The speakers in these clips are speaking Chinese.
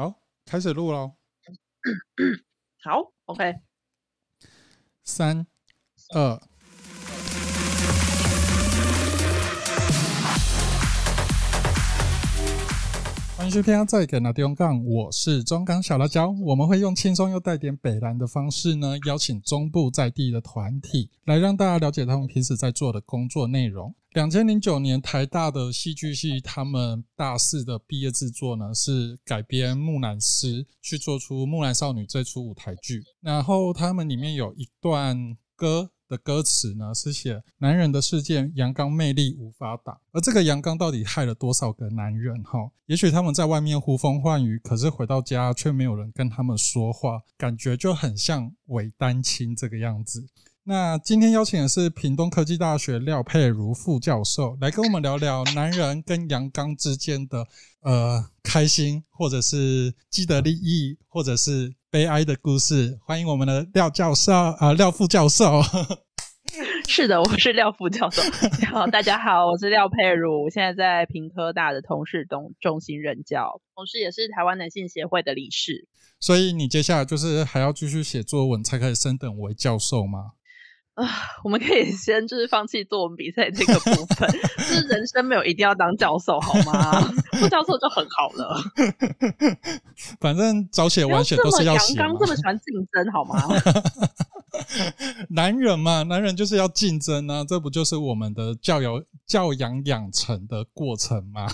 好，开始录喽。好，OK。三、二。欢迎收听再给那中港，我是中港小辣椒。我们会用轻松又带点北蓝的方式呢，邀请中部在地的团体来让大家了解他们平时在做的工作内容。两千零九年台大的戏剧系，他们大四的毕业制作呢是改编木兰诗，去做出《木兰少女》这出舞台剧。然后他们里面有一段歌。的歌词呢是写男人的世界阳刚魅力无法挡，而这个阳刚到底害了多少个男人？哈，也许他们在外面呼风唤雨，可是回到家却没有人跟他们说话，感觉就很像伪单亲这个样子。那今天邀请的是屏东科技大学廖佩如副教授来跟我们聊聊男人跟阳刚之间的呃开心，或者是既得利益，或者是。悲哀的故事，欢迎我们的廖教授啊、呃，廖副教授。是的，我是廖副教授。好，大家好，我是廖佩如，我现在在屏科大的同事中中心任教，同时也是台湾男性协会的理事。所以你接下来就是还要继续写作文，才可以升等为教授吗？啊，我们可以先就是放弃作文比赛这个部分，就是人生没有一定要当教授好吗？副教授就很好了。反正早写晚写都是要写。阳刚这么喜欢竞争好吗？男人嘛，男人就是要竞争啊，这不就是我们的教养教养养成的过程吗？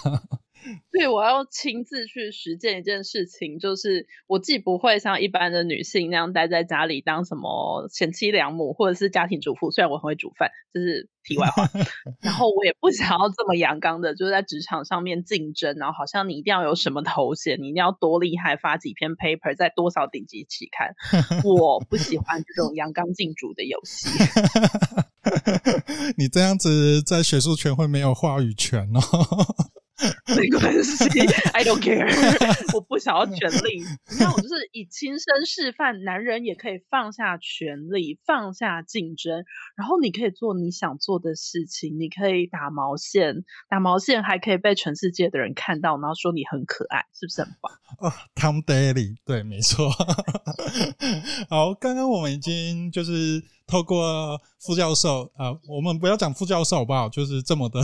对，我要亲自去实践一件事情，就是我既不会像一般的女性那样待在家里当什么贤妻良母或者是家庭主妇，虽然我很会煮饭，这是题外话。然后我也不想要这么阳刚的，就是在职场上面竞争，然后好像你一定要有什么头衔，你一定要多厉害，发几篇 paper 在多少顶级期刊。我不喜欢这种阳刚竞逐的游戏。你这样子在学术圈会没有话语权哦。没关系，I don't care，我不想要权力。那我就是以亲身示范，男人也可以放下权力，放下竞争，然后你可以做你想做的事情。你可以打毛线，打毛线还可以被全世界的人看到，然后说你很可爱，是不是很棒？哦，Tom Daly，对，没错。好，刚刚我们已经就是透过副教授啊、呃，我们不要讲副教授好不好？就是这么的。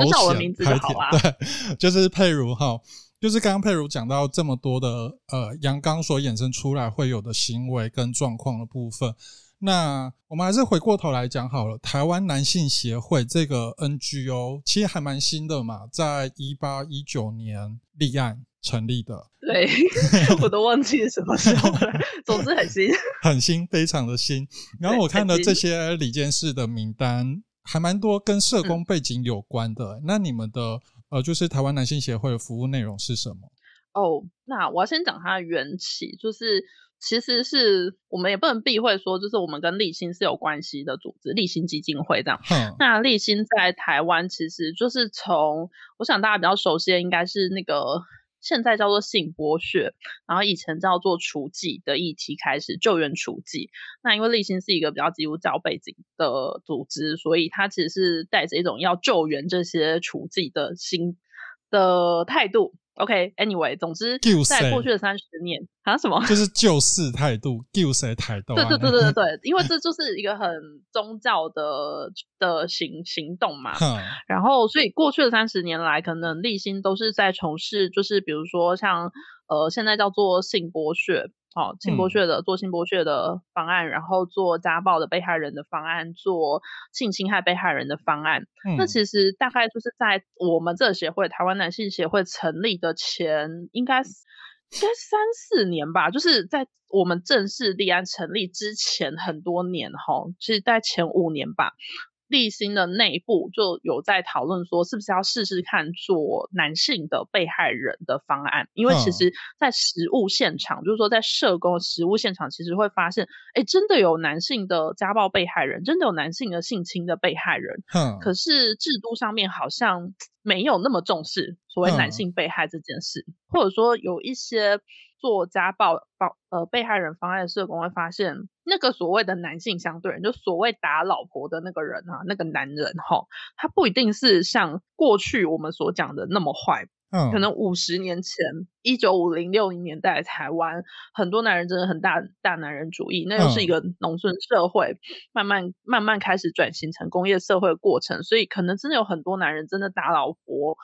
头衔，我的名字就好啊。对，就是佩如哈，就是刚刚佩如讲到这么多的呃阳刚所衍生出来会有的行为跟状况的部分，那我们还是回过头来讲好了。台湾男性协会这个 NGO 其实还蛮新的嘛，在一八一九年立案成立的。对，我都忘记什么时候了，总之很新，很新，非常的新。然后我看了这些理监事的名单。还蛮多跟社工背景有关的，欸嗯，那你们的呃，就是台湾男性协会的服务内容是什么？哦，那我要先讲它的缘起，就是其实是我们也不能避讳说，就是我们跟立新是有关系的组织，立新基金会这样。嗯，那立新在台湾其实就是从，我想大家比较熟悉的应该是那个。现在叫做性剥削，然后以前叫做除妓的议题开始救援除妓。那因为立新是一个比较基督教背景的组织，所以它其实是带着一种要救援这些除妓的心的态度。OK，Anyway，、okay, 总之在过去的三十年啊，什么就是救世态度，救世态度。对对对对对，因为 这就是一个很宗教的的行行动嘛。然后，所以过去的三十年来，可能立新都是在从事，就是比如说像呃，现在叫做性剥削。好，性剥削的做性剥削的方案，嗯，然后做家暴的被害人的方案，做性侵害被害人的方案。嗯，那其实大概就是在我们这个协会，台湾男性协会成立的前，应该应该三四年吧，就是在我们正式立案成立之前很多年哈，其实在前五年吧。励馨的内部就有在讨论说，是不是要试试看做男性的被害人的方案？因为其实，在实务现场，就是说在社工实务现场，其实会发现，哎，真的有男性的家暴被害人，真的有男性的性侵的被害人。可是制度上面好像没有那么重视所谓男性被害这件事，或者说有一些。做家暴方呃被害人方案的社工会发现，那个所谓的男性相对人，就所谓打老婆的那个人啊，那个男人哈，他不一定是像过去我们所讲的那么坏，嗯，可能五十年前，一九五零六零年代台湾很多男人真的很大大男人主义，那又是一个农村社会，慢慢慢慢开始转型成工业社会的过程，所以可能真的有很多男人真的打老婆。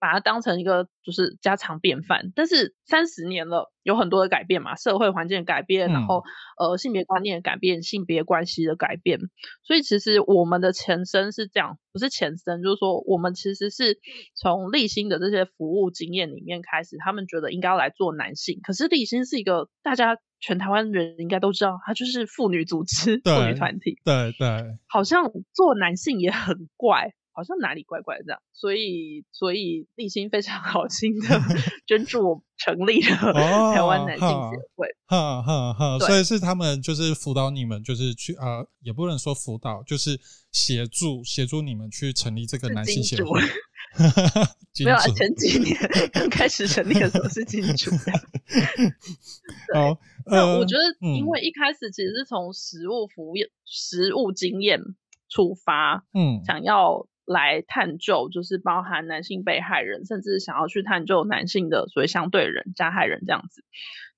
把它当成一个就是家常便饭，但是三十年了，有很多的改变嘛，社会环境的改变，然后呃性别观念的改变，性别关系的改变，所以其实我们的前身是这样，不是前身，就是说我们其实是从立新的这些服务经验里面开始，他们觉得应该要来做男性，可是立新是一个大家全台湾人应该都知道，他就是妇女组织、妇女团体，对对，好像做男性也很怪。好像哪里怪怪的这样，所以所以立新非常 好心的 捐助我成立了台湾男性协会，哈哈哈。所以是他们就是辅导你们，就是去呃，也不能说辅导，就是协助协助你们去成立这个男性协会。没有啊，前几年刚开始成立的时候是金主。对，那我觉得因为一开始其实是从实物服务、实物经验出发，嗯，想要。来探究，就是包含男性被害人，甚至想要去探究男性的所谓相对人、加害人这样子。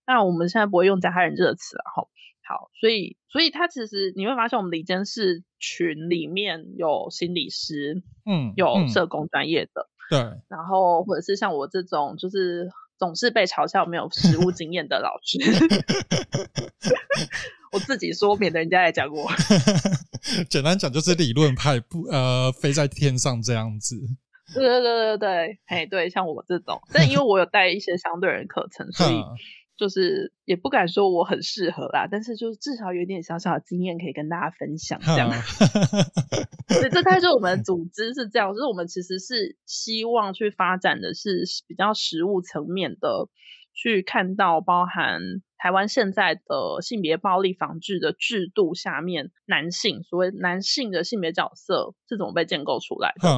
那我们现在不会用加害人这个词了，哈。好，所以，所以他其实你会发现，我们理监事群里面有心理师，嗯，有社工专业的，对，然后或者是像我这种，就是总是被嘲笑没有实务经验的老师。我自己说，免得人家来讲我。简单讲就是理论派不呃飞在天上这样子。对对对对对，哎对，像我这种，但因为我有带一些相对人课程，所以就是也不敢说我很适合啦，但是就是至少有一点小小的经验可以跟大家分享这样。所以这才是我们的组织是这样，就是我们其实是希望去发展的是比较实物层面的。去看到包含台湾现在的性别暴力防治的制度下面，男性所谓男性的性别角色是怎么被建构出来的？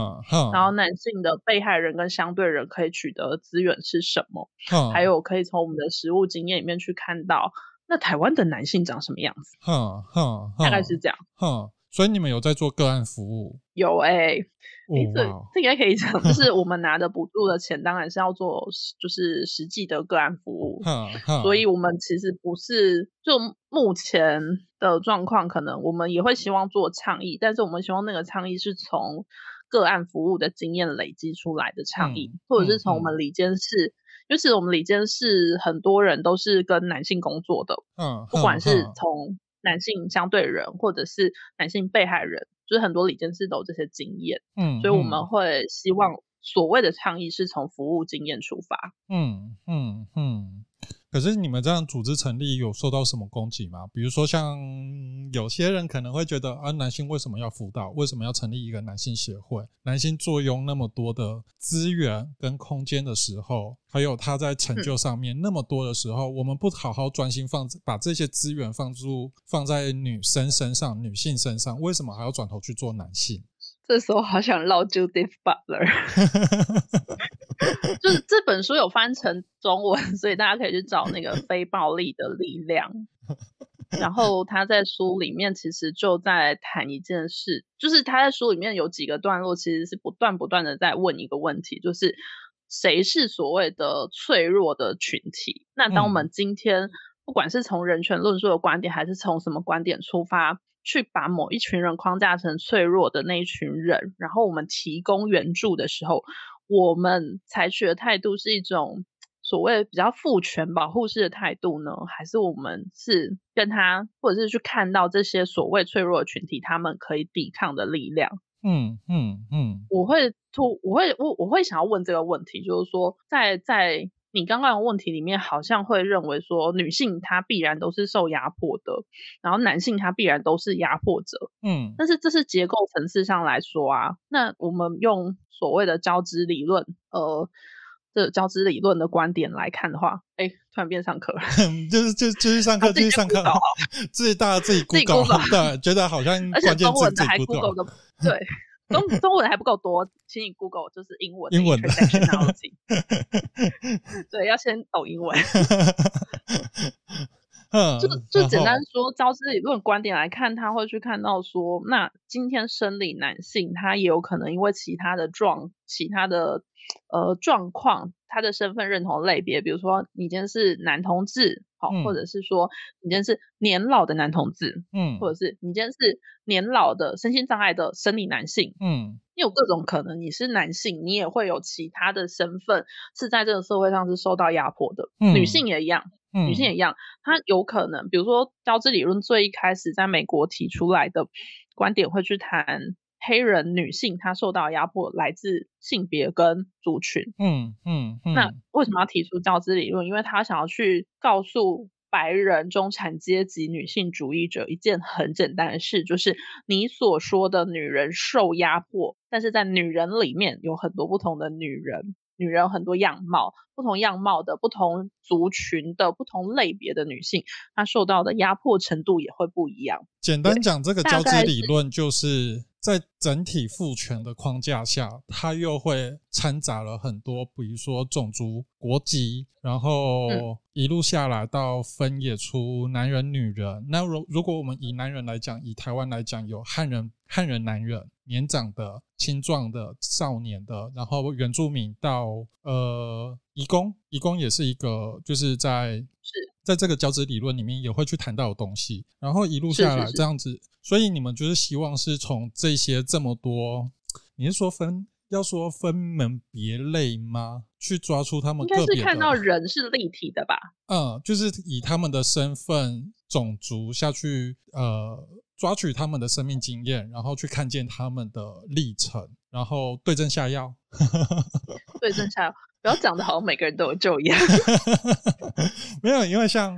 然后男性的被害人跟相对人可以取得资源是什么？还有可以从我们的实务经验里面去看到，那台湾的男性长什么样子？大概是这样。所以你们有在做个案服务？有哎、这这应该可以讲，就是我们拿的补助的钱，当然是要做就是实际的个案服务。所以我们其实不是就目前的状况，可能我们也会希望做倡议，但是我们希望那个倡议是从个案服务的经验累积出来的倡议，嗯、或者是从我们里监事，尤其是我们里间是很多人都是跟男性工作的，嗯，不管是从。男性相对人，或者是男性被害人，就是很多理监事都有这些经验，嗯，所以我们会希望所谓的倡议是从服务经验出发，嗯嗯嗯。嗯可是你们这样组织成立有受到什么攻击吗？比如说像有些人可能会觉得啊，男性为什么要辅导？为什么要成立一个男性协会？男性坐拥那么多的资源跟空间的时候，还有他在成就上面那么多的时候，我们不好好专心放把这些资源放入放在女生身上、女性身上，为什么还要转头去做男性？这时候好想唠 Judith Butler，就是这本书有翻成中文，所以大家可以去找那个非暴力的力量。然后他在书里面其实就在谈一件事，就是他在书里面有几个段落，其实是不断不断的在问一个问题，就是谁是所谓的脆弱的群体？那当我们今天不管是从人权论述的观点，还是从什么观点出发？去把某一群人框架成脆弱的那一群人，然后我们提供援助的时候，我们采取的态度是一种所谓比较父权保护式的态度呢，还是我们是跟他，或者是去看到这些所谓脆弱的群体，他们可以抵抗的力量？嗯嗯嗯，我会突，我会我我会想要问这个问题，就是说，在在。你刚刚的问题里面好像会认为说，女性她必然都是受压迫的，然后男性他必然都是压迫者。嗯，但是这是结构层次上来说啊，那我们用所谓的交织理论，呃，这交织理论的观点来看的话，哎，突然变上课了，就是就就是上课，就是上课，自己大家自己 Google，对，觉得好像关键字自己 Google 的，对。中中文还不够多，请你 Google 就是英文。英文。对，要先懂英文。就就简单说，交织理论观点来看，他会去看到说，那今天生理男性他也有可能因为其他的状、其他的呃状况，他的身份认同类别，比如说你今天是男同志，好、嗯，或者是说你今天是年老的男同志，嗯，或者是你今天是年老的身心障碍的生理男性，嗯，你有各种可能，你是男性，你也会有其他的身份是在这个社会上是受到压迫的，嗯、女性也一样。女性也一样，她有可能，比如说交织理论最一开始在美国提出来的观点，会去谈黑人女性她受到压迫来自性别跟族群。嗯嗯，嗯。那为什么要提出交织理论？因为她想要去告诉白人中产阶级女性主义者一件很简单的事，就是你所说的女人受压迫，但是在女人里面有很多不同的女人。女人很多样貌，不同样貌的不同族群的不同类别的女性，她受到的压迫程度也会不一样。简单讲，这个交织理论就是在整体父权的框架下，它又会掺杂了很多，比如说种族、国籍，然后一路下来到分野出男人、女人。那如如果我们以男人来讲，以台湾来讲，有汉人、汉人男人。年长的、青壮的、少年的，然后原住民到呃，移工，移工也是一个，就是在是在这个交织理论里面也会去谈到的东西，然后一路下来这样子，是是是，所以你们就是希望是从这些这么多，你是说分要说分门别类吗？去抓出他们应该是看到人是立体的吧？嗯，就是以他们的身份、种族下去，呃。抓取他们的生命经验，然后去看见他们的历程，然后对症下药。对症下药，不要讲的好像每个人都有救一样。没有，因为像。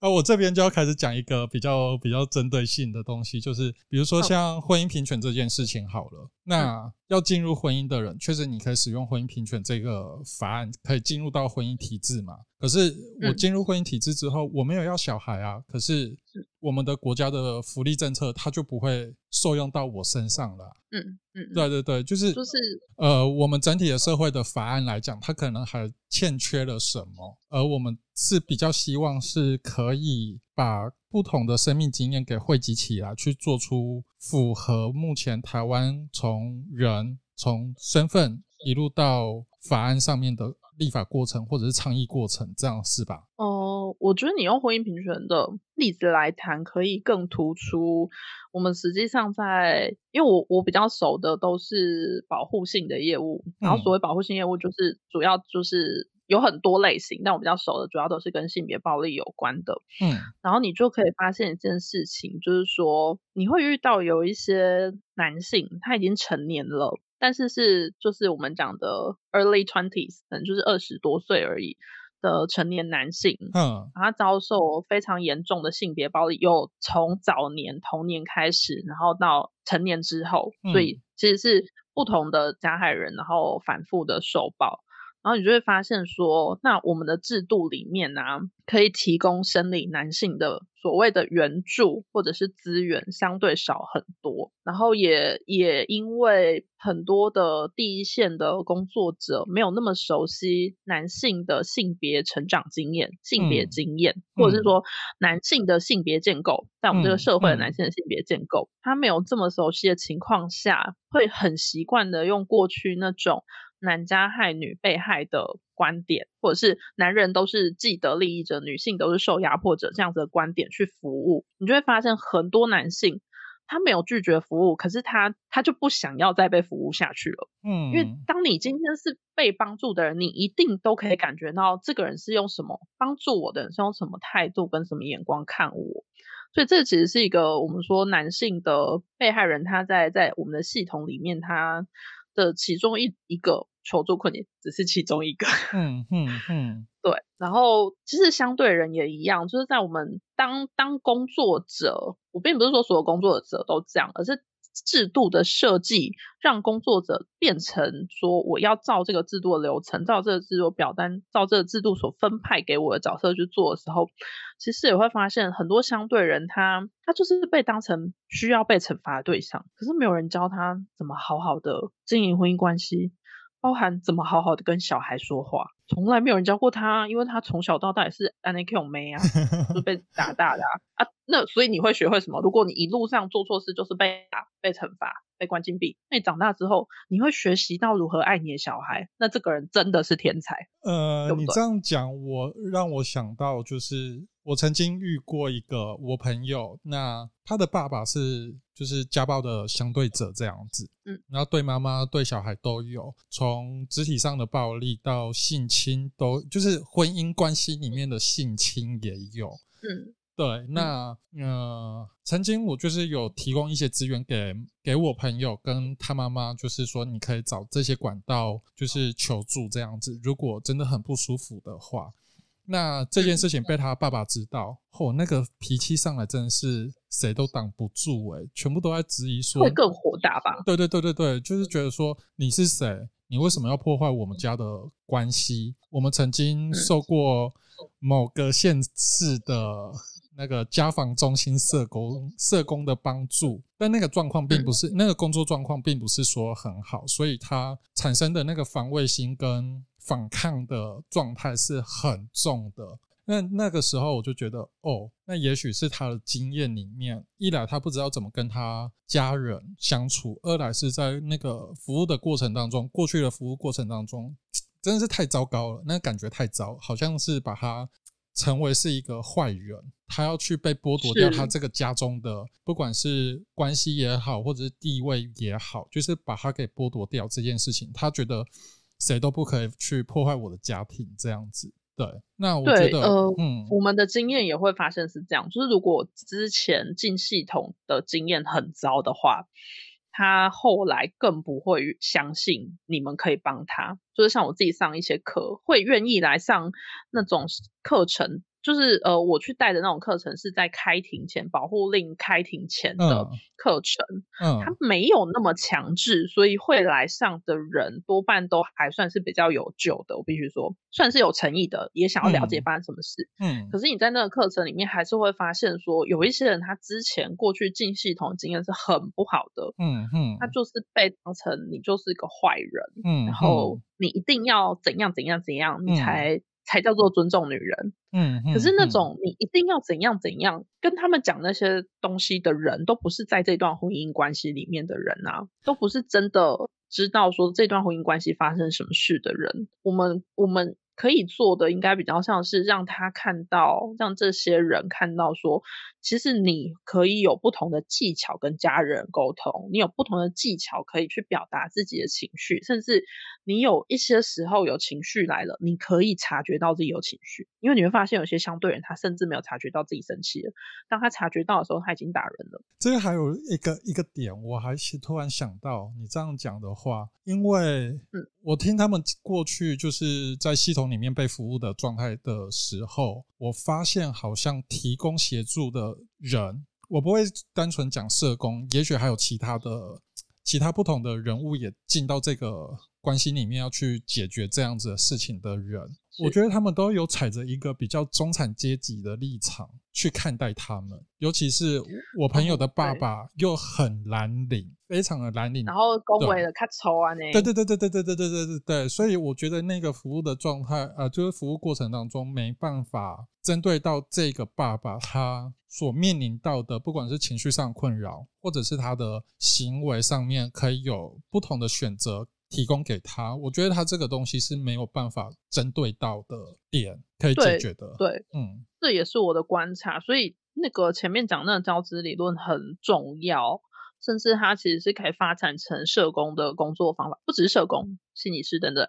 啊，我这边就要开始讲一个比较比较针对性的东西，就是比如说像婚姻平权这件事情好了，那要进入婚姻的人，确实你可以使用婚姻平权这个法案，可以进入到婚姻体制嘛。可是我进入婚姻体制之后，我没有要小孩啊，可是我们的国家的福利政策，它就不会受用到我身上了。嗯嗯，对对对，就是就是呃，我们整体的社会的法案来讲，它可能还欠缺了什么，而我们是比较希望是可以把不同的生命经验给汇集起来，去做出符合目前台湾从人从身份一路到法案上面的立法过程，或者是倡议过程，这样是吧？哦、呃，我觉得你用婚姻平权的例子来谈，可以更突出我们实际上在，因为我我比较熟的都是保护性的业务，然后所谓保护性业务就是主要就是有很多类型，但我比较熟的主要都是跟性别暴力有关的。嗯，然后你就可以发现一件事情，就是说你会遇到有一些男性他已经成年了。但是是就是我们讲的 early twenties，可能就是二十多岁而已的成年男性，嗯，他遭受非常严重的性别暴力，有从早年童年开始，然后到成年之后，所以其实是不同的加害人，然后反复的受暴。然后你就会发现说，那我们的制度里面呢、啊，可以提供生理男性的所谓的援助或者是资源相对少很多。然后也也因为很多的第一线的工作者没有那么熟悉男性的性别成长经验、性别经验，嗯、或者是说男性的性别建构，在我们这个社会的男性的性别建构，嗯嗯、他没有这么熟悉的情况下，会很习惯的用过去那种。男加害、女被害的观点，或者是男人都是既得利益者，女性都是受压迫者这样子的观点去服务，你就会发现很多男性他没有拒绝服务，可是他他就不想要再被服务下去了。嗯，因为当你今天是被帮助的人，你一定都可以感觉到这个人是用什么帮助我的人，是用什么态度跟什么眼光看我，所以这其实是一个我们说男性的被害人，他在在我们的系统里面他。的其中一一个求助困难，只是其中一个。嗯嗯嗯，对。然后其实相对人也一样，就是在我们当当工作者，我并不是说所有工作者都这样，而是。制度的设计让工作者变成说，我要照这个制度的流程，照这个制度表单，照这个制度所分派给我的角色去做的时候，其实也会发现很多相对人他他就是被当成需要被惩罚的对象，可是没有人教他怎么好好的经营婚姻关系，包含怎么好好的跟小孩说话，从来没有人教过他，因为他从小到大也是安内 Q 妹啊，就被 打大的啊，啊，那所以你会学会什么？如果你一路上做错事，就是被打、被惩罚、被关禁闭，那你长大之后，你会学习到如何爱你的小孩，那这个人真的是天才。呃，对对，你这样讲，我让我想到就是。我曾经遇过一个我朋友，那他的爸爸是就是家暴的相对者这样子，嗯，然后对妈妈对小孩都有，从肢体上的暴力到性侵都，就是婚姻关系里面的性侵也有，嗯，对，那呃，曾经我就是有提供一些资源给给我朋友跟他妈妈，就是说你可以找这些管道就是求助这样子，如果真的很不舒服的话。那这件事情被他爸爸知道后，那个脾气上来真的是谁都挡不住哎、欸，全部都在质疑说，会更火大吧？对对对对对，就是觉得说你是谁？你为什么要破坏我们家的关系？我们曾经受过某个县市的那个家防中心社工社工的帮助，但那个状况并不是那个工作状况并不是说很好，所以他产生的那个防卫心跟。反抗的状态是很重的，那那个时候我就觉得，哦，那也许是他的经验里面，一来他不知道怎么跟他家人相处，二来是在那个服务的过程当中，过去的服务过程当中，真的是太糟糕了，那感觉太糟，好像是把他成为是一个坏人，他要去被剥夺掉他这个家中的，不管是关系也好，或者是地位也好，就是把他给剥夺掉这件事情，他觉得。谁都不可以去破坏我的家庭，这样子。对，那我觉得，呃，嗯，我们的经验也会发现是这样，就是如果之前进系统的经验很糟的话，他后来更不会相信你们可以帮他。就是像我自己上一些课，会愿意来上那种课程。就是呃，我去带的那种课程是在开庭前，保护令开庭前的课程，嗯，它没有那么强制，所以会来上的人多半都还算是比较有救的。我必须说，算是有诚意的，也想要了解发生什么事。嗯，可是你在那个课程里面，还是会发现说，有一些人他之前过去进系统的经验是很不好的。嗯嗯，他就是被当成你就是一个坏人，嗯，然后你一定要怎样怎样怎样，你才。才叫做尊重女人，嗯，可是那种你一定要怎样怎样跟他们讲那些东西的人，都不是在这段婚姻关系里面的人啊，都不是真的知道说这段婚姻关系发生什么事的人。我们我们。可以做的应该比较像是让他看到，让这些人看到说，其实你可以有不同的技巧跟家人沟通，你有不同的技巧可以去表达自己的情绪，甚至你有一些时候有情绪来了，你可以察觉到自己有情绪，因为你会发现有些相对人他甚至没有察觉到自己生气了，当他察觉到的时候，他已经打人了。这个还有一个一个点，我还是突然想到，你这样讲的话，因为嗯，我听他们过去就是在系统。里面被服务的状态的时候，我发现好像提供协助的人，我不会单纯讲社工，也许还有其他的、其他不同的人物也进到这个关系里面要去解决这样子的事情的人，我觉得他们都有踩着一个比较中产阶级的立场去看待他们，尤其是我朋友的爸爸又很蓝领。非常的蓝领，然后恭维的卡抽啊，那对对对对对对对对对对对，所以我觉得那个服务的状态，呃，就是服务过程当中没办法针对到这个爸爸他所面临到的，不管是情绪上困扰，或者是他的行为上面，可以有不同的选择提供给他。我觉得他这个东西是没有办法针对到的点可以解决的。对，对嗯，这也是我的观察。所以那个前面讲那个交织理论很重要。甚至它其实是可以发展成社工的工作方法，不只是社工、心理师等等。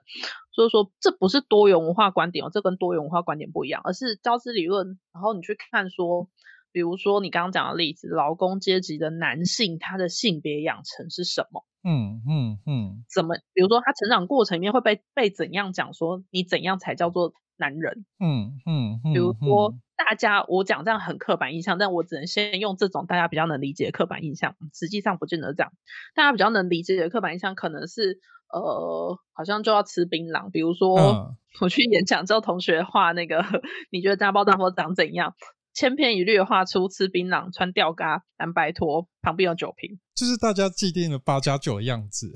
所以说，这不是多元文化观点哦，这跟多元文化观点不一样，而是交织理论。然后你去看说，比如说你刚刚讲的例子，劳工阶级的男性，他的性别养成是什么？嗯嗯嗯，怎么？比如说他成长过程里面会被被怎样讲说，你怎样才叫做男人？嗯嗯，嗯，比如说。大家，我讲这样很刻板印象，但我只能先用这种大家比较能理解的刻板印象。实际上不见得这样，大家比较能理解的刻板印象可能是，呃，好像就要吃槟榔。比如说，我去演讲之后，同学画那个，你觉得家暴大夫长怎样？千篇一律的画出吃槟榔、穿吊嘎、蓝白拖，旁边有酒瓶，就是大家既定的八加九的样子。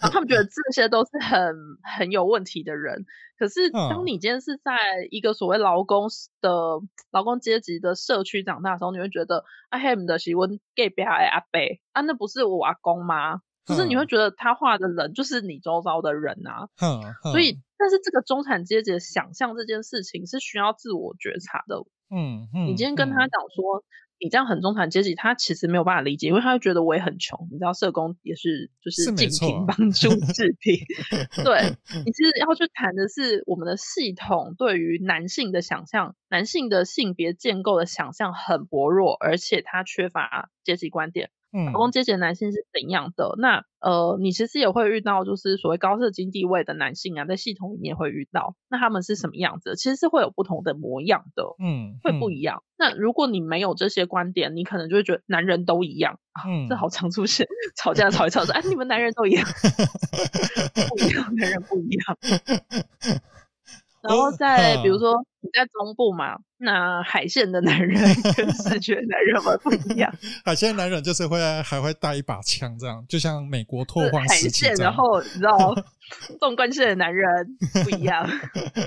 然后他们觉得这些都是很很有问题的人。可是当你今天是在一个所谓劳工的劳工阶级的社区长大的时候，你会觉得啊，黑姆的是我隔壁的阿贝啊，那不是我阿公吗？就是你会觉得他画的人就是你周遭的人啊，所以，但是这个中产阶级的想象这件事情是需要自我觉察的。嗯嗯，你今天跟他讲说你这样很中产阶级，他其实没有办法理解，因为他会觉得我也很穷。你知道，社工也是就是尽情帮助治贫。对，你其实要去谈的是我们的系统对于男性的想象，男性的性别建构的想象很薄弱，而且他缺乏阶级观点。劳工阶级的男性是怎样的？那呃，你其实也会遇到，就是所谓高社经地位的男性啊，在系统里面会遇到。那他们是什么样子？其实是会有不同的模样的，嗯，会不一样。嗯、那如果你没有这些观点，你可能就会觉得男人都一样啊，嗯、这好常出现，吵架吵一吵说，哎，你们男人都一样，不一样，男人不一样。然后再比如说你在中部嘛，那海线的男人跟视觉男人们不一样。海线男人就是会还会带一把枪，这样就像美国拓荒时期。海线，然后你知道 纵贯线的男人不一样。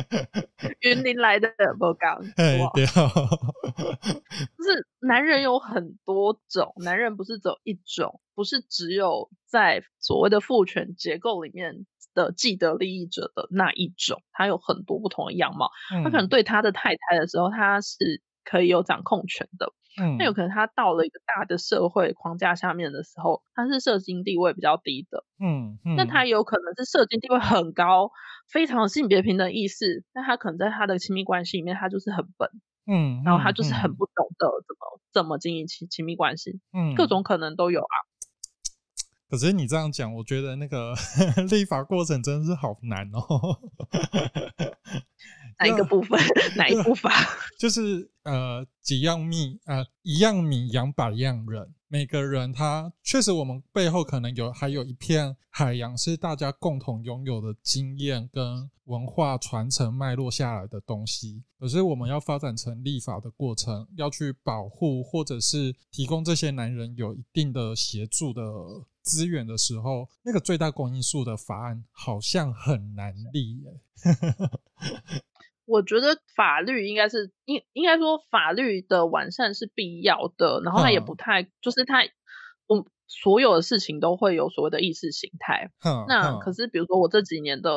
云林来的不刚，哇，就是男人有很多种，男人不是只有一种，不是只有在所谓的父权结构里面。的既得利益者的那一种，他有很多不同的样貌。嗯、他可能对他的太太的时候，他是可以有掌控权的。嗯，那有可能他到了一个大的社会框架下面的时候，他是社经地位比较低的。嗯，嗯，那他有可能是社经地位很高，非常性别平等意识，但他可能在他的亲密关系里面，他就是很笨。嗯，然后他就是很不懂得怎么、嗯、怎么经营亲亲密关系。嗯，各种可能都有啊。可是你这样讲，我觉得那个 立法过程真的是好难哦。哪一个部分？哪一部分？就是呃，几样米呃，一样米养百样人。每个人他确实，我们背后可能有还有一片海洋是大家共同拥有的经验跟文化传承脉络下来的东西。可是我们要发展成立法的过程，要去保护或者是提供这些男人有一定的协助的。资源的时候，那个最大公因数的法案好像很难立耶。我觉得法律应该是应应该说法律的完善是必要的，然后它也不太、嗯、就是它，我所有的事情都会有所谓的意识形态。嗯、那可是比如说我这几年的。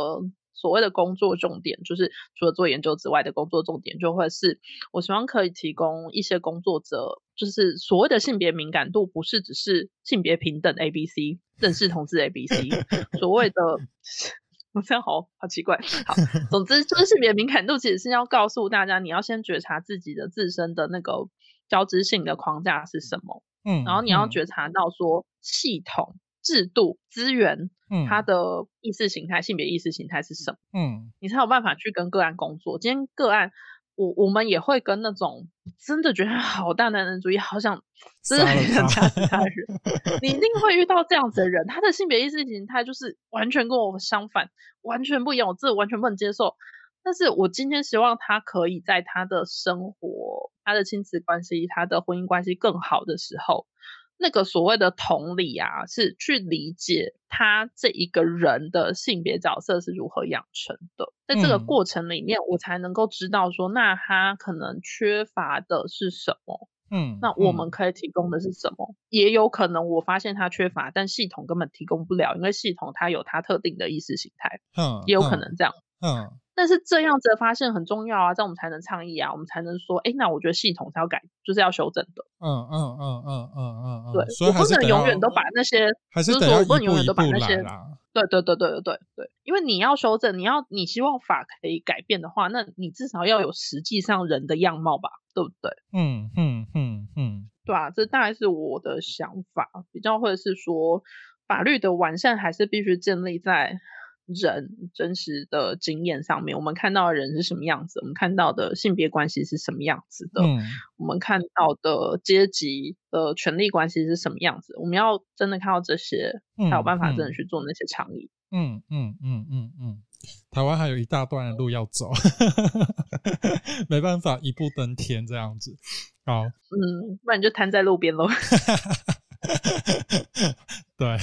所谓的工作重点，就是除了做研究之外的工作重点，就会是我希望可以提供一些工作者，就是所谓的性别敏感度，不是只是性别平等 A B C，正式同志 A B C，所谓的我这样好好奇怪。好，总之就是性别敏感度，其实是要告诉大家，你要先觉察自己的自身的那个交织性的框架是什么，嗯，然后你要觉察到说系统。制度、资源，嗯，它的意识形态、性别意识形态是什么？嗯，你才有办法去跟个案工作。今天个案，我我们也会跟那种真的觉得好大男人主义，好想真的很想掐死他的人，你一定会遇到这样子的人。他的性别意识形态就是完全跟我相反，完全不一样，我这完全不能接受。但是我今天希望他可以在他的生活、他的亲子关系、他的婚姻关系更好的时候。那个所谓的同理啊，是去理解他这一个人的性别角色是如何养成的，在这个过程里面，我才能够知道说，那他可能缺乏的是什么，嗯，那我们可以提供的是什么，嗯、也有可能我发现他缺乏，但系统根本提供不了，因为系统它有它特定的意识形态，嗯，也有可能这样，嗯。嗯但是这样子的发现很重要啊，这样我们才能倡议啊，我们才能说，哎，那我觉得系统是要改，就是要修正的。嗯嗯嗯嗯嗯嗯对，所以我不能永远都把那些，还是说我不能永远都把那些，对对对对对对对，因为你要修正，你要你希望法可以改变的话，那你至少要有实际上人的样貌吧，对不对？嗯嗯嗯嗯，对啊，这大概是我的想法，比较或者是说法律的完善还是必须建立在。人真实的经验上面，我们看到的人是什么样子？我们看到的性别关系是什么样子的？嗯，我们看到的阶级的权力关系是什么样子？我们要真的看到这些，才有办法真的去做那些倡议。嗯嗯嗯嗯嗯，台湾还有一大段的路要走，没办法一步登天这样子。好，嗯，不然你就瘫在路边喽。对，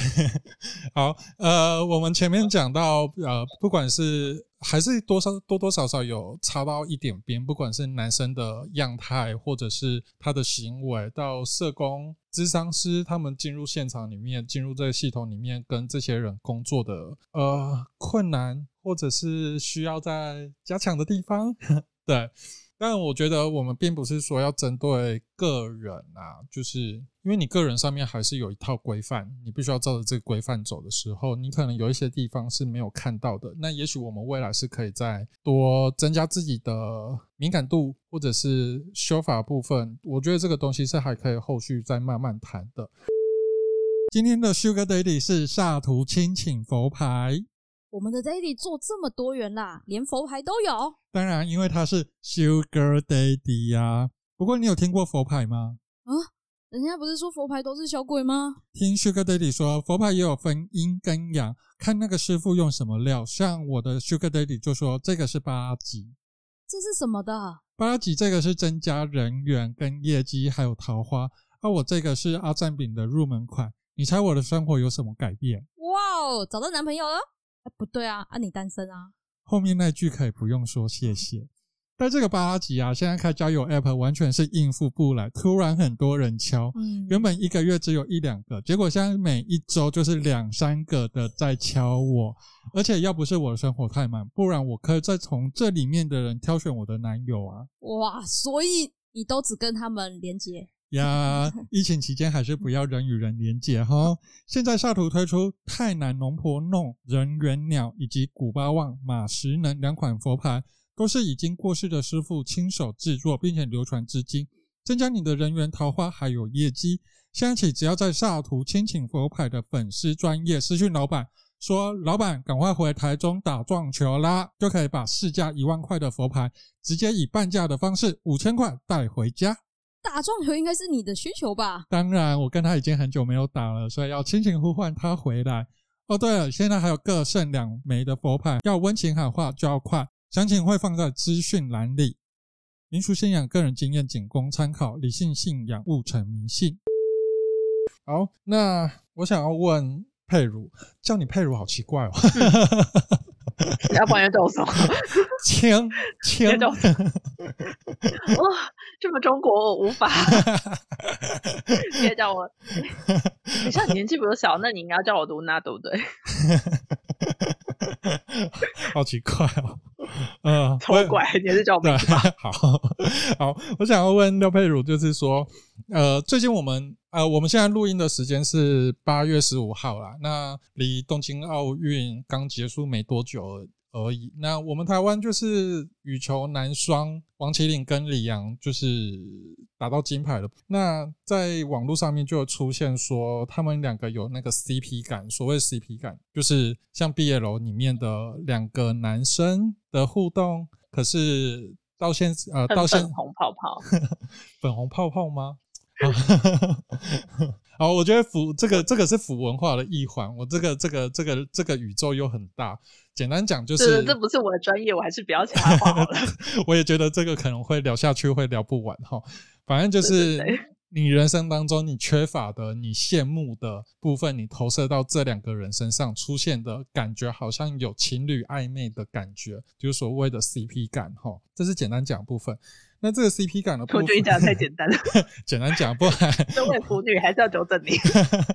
好，呃，我们前面讲到，呃，不管是还是多少多多少少有插到一点边，不管是男生的样态，或者是他的行为，到社工、咨商师他们进入现场里面，进入这个系统里面，跟这些人工作的呃困难，或者是需要再加强的地方，对。但我觉得我们并不是说要针对个人啊，就是因为你个人上面还是有一套规范，你必须要照着这个规范走的时候，你可能有一些地方是没有看到的。那也许我们未来是可以再多增加自己的敏感度，或者是修法部分。我觉得这个东西是还可以后续再慢慢谈的。今天的 Sugar Daddy 是下图亲请佛牌。我们的 Daddy 做这么多元啦，连佛牌都有。当然，因为他是 Sugar Daddy 呀、啊。不过，你有听过佛牌吗？啊，人家不是说佛牌都是小鬼吗？听 Sugar Daddy 说，佛牌也有分阴跟阳，看那个师傅用什么料。像我的 Sugar Daddy 就说这个是八级。这是什么的？八级这个是增加人缘跟业绩，还有桃花。而、啊、我这个是阿赞饼的入门款。你猜我的生活有什么改变？哇哦，找到男朋友了？哎、不对啊，啊你单身啊？后面那句可以不用说谢谢。但这个八级啊，现在开交友 App 完全是应付不来，突然很多人敲，嗯、原本一个月只有一两个，结果现在每一周就是两三个的在敲我，而且要不是我的生活太满，不然我可以再从这里面的人挑选我的男友啊。哇，所以你都只跟他们连接？呀，疫情期间还是不要人与人连接哈。现在下图推出泰南龙婆弄人猿鸟以及古巴旺马石能两款佛牌，都是已经过世的师傅亲手制作，并且流传至今，增加你的人缘桃花还有业绩。现在起，只要在萨图亲请佛牌的粉丝专业私讯老板说：“老板，赶快回台中打撞球啦！”就可以把市价一万块的佛牌直接以半价的方式五千块带回家。打撞球应该是你的需求吧？当然，我跟他已经很久没有打了，所以要亲情呼唤他回来。哦，对了，现在还有各剩两枚的佛牌，要温情喊话就要快，详情会放在资讯栏里。民俗信仰个人经验仅供参考，理性信仰勿成迷信。好，那我想要问佩如，叫你佩如好奇怪哦。嗯 要不然叫我什么？枪枪叫哇，这么中国我无法。你也叫我，你像你年纪比我小，那你应该叫我卢娜，对不对？好奇怪哦，嗯，超怪，你还是叫我名字吧。好好，我想要问廖佩如，就是说，呃，最近我们呃，我们现在录音的时间是八月十五号啦，那离东京奥运刚结束没多久。而已。那我们台湾就是羽球男双王齐麟跟李阳就是打到金牌了。那在网络上面就有出现说他们两个有那个 CP 感。所谓 CP 感，就是像毕业楼里面的两个男生的互动。可是到现呃到现粉红泡泡，粉红泡泡吗？好，我觉得腐这个这个是腐文化的一环。我这个这个这个这个宇宙又很大。简单讲就是，这不是我的专业，我还是不要插话好了。我也觉得这个可能会聊下去会聊不完哈。反正就是 你人生当中你缺乏的、你羡慕的部分，你投射到这两个人身上出现的感觉，好像有情侣暧昧的感觉，就是所谓的 CP 感哈。这是简单讲部分。那这个 CP 感的部分，我觉得你讲的太简单了。简单讲，不然 身为腐女还是要纠正你。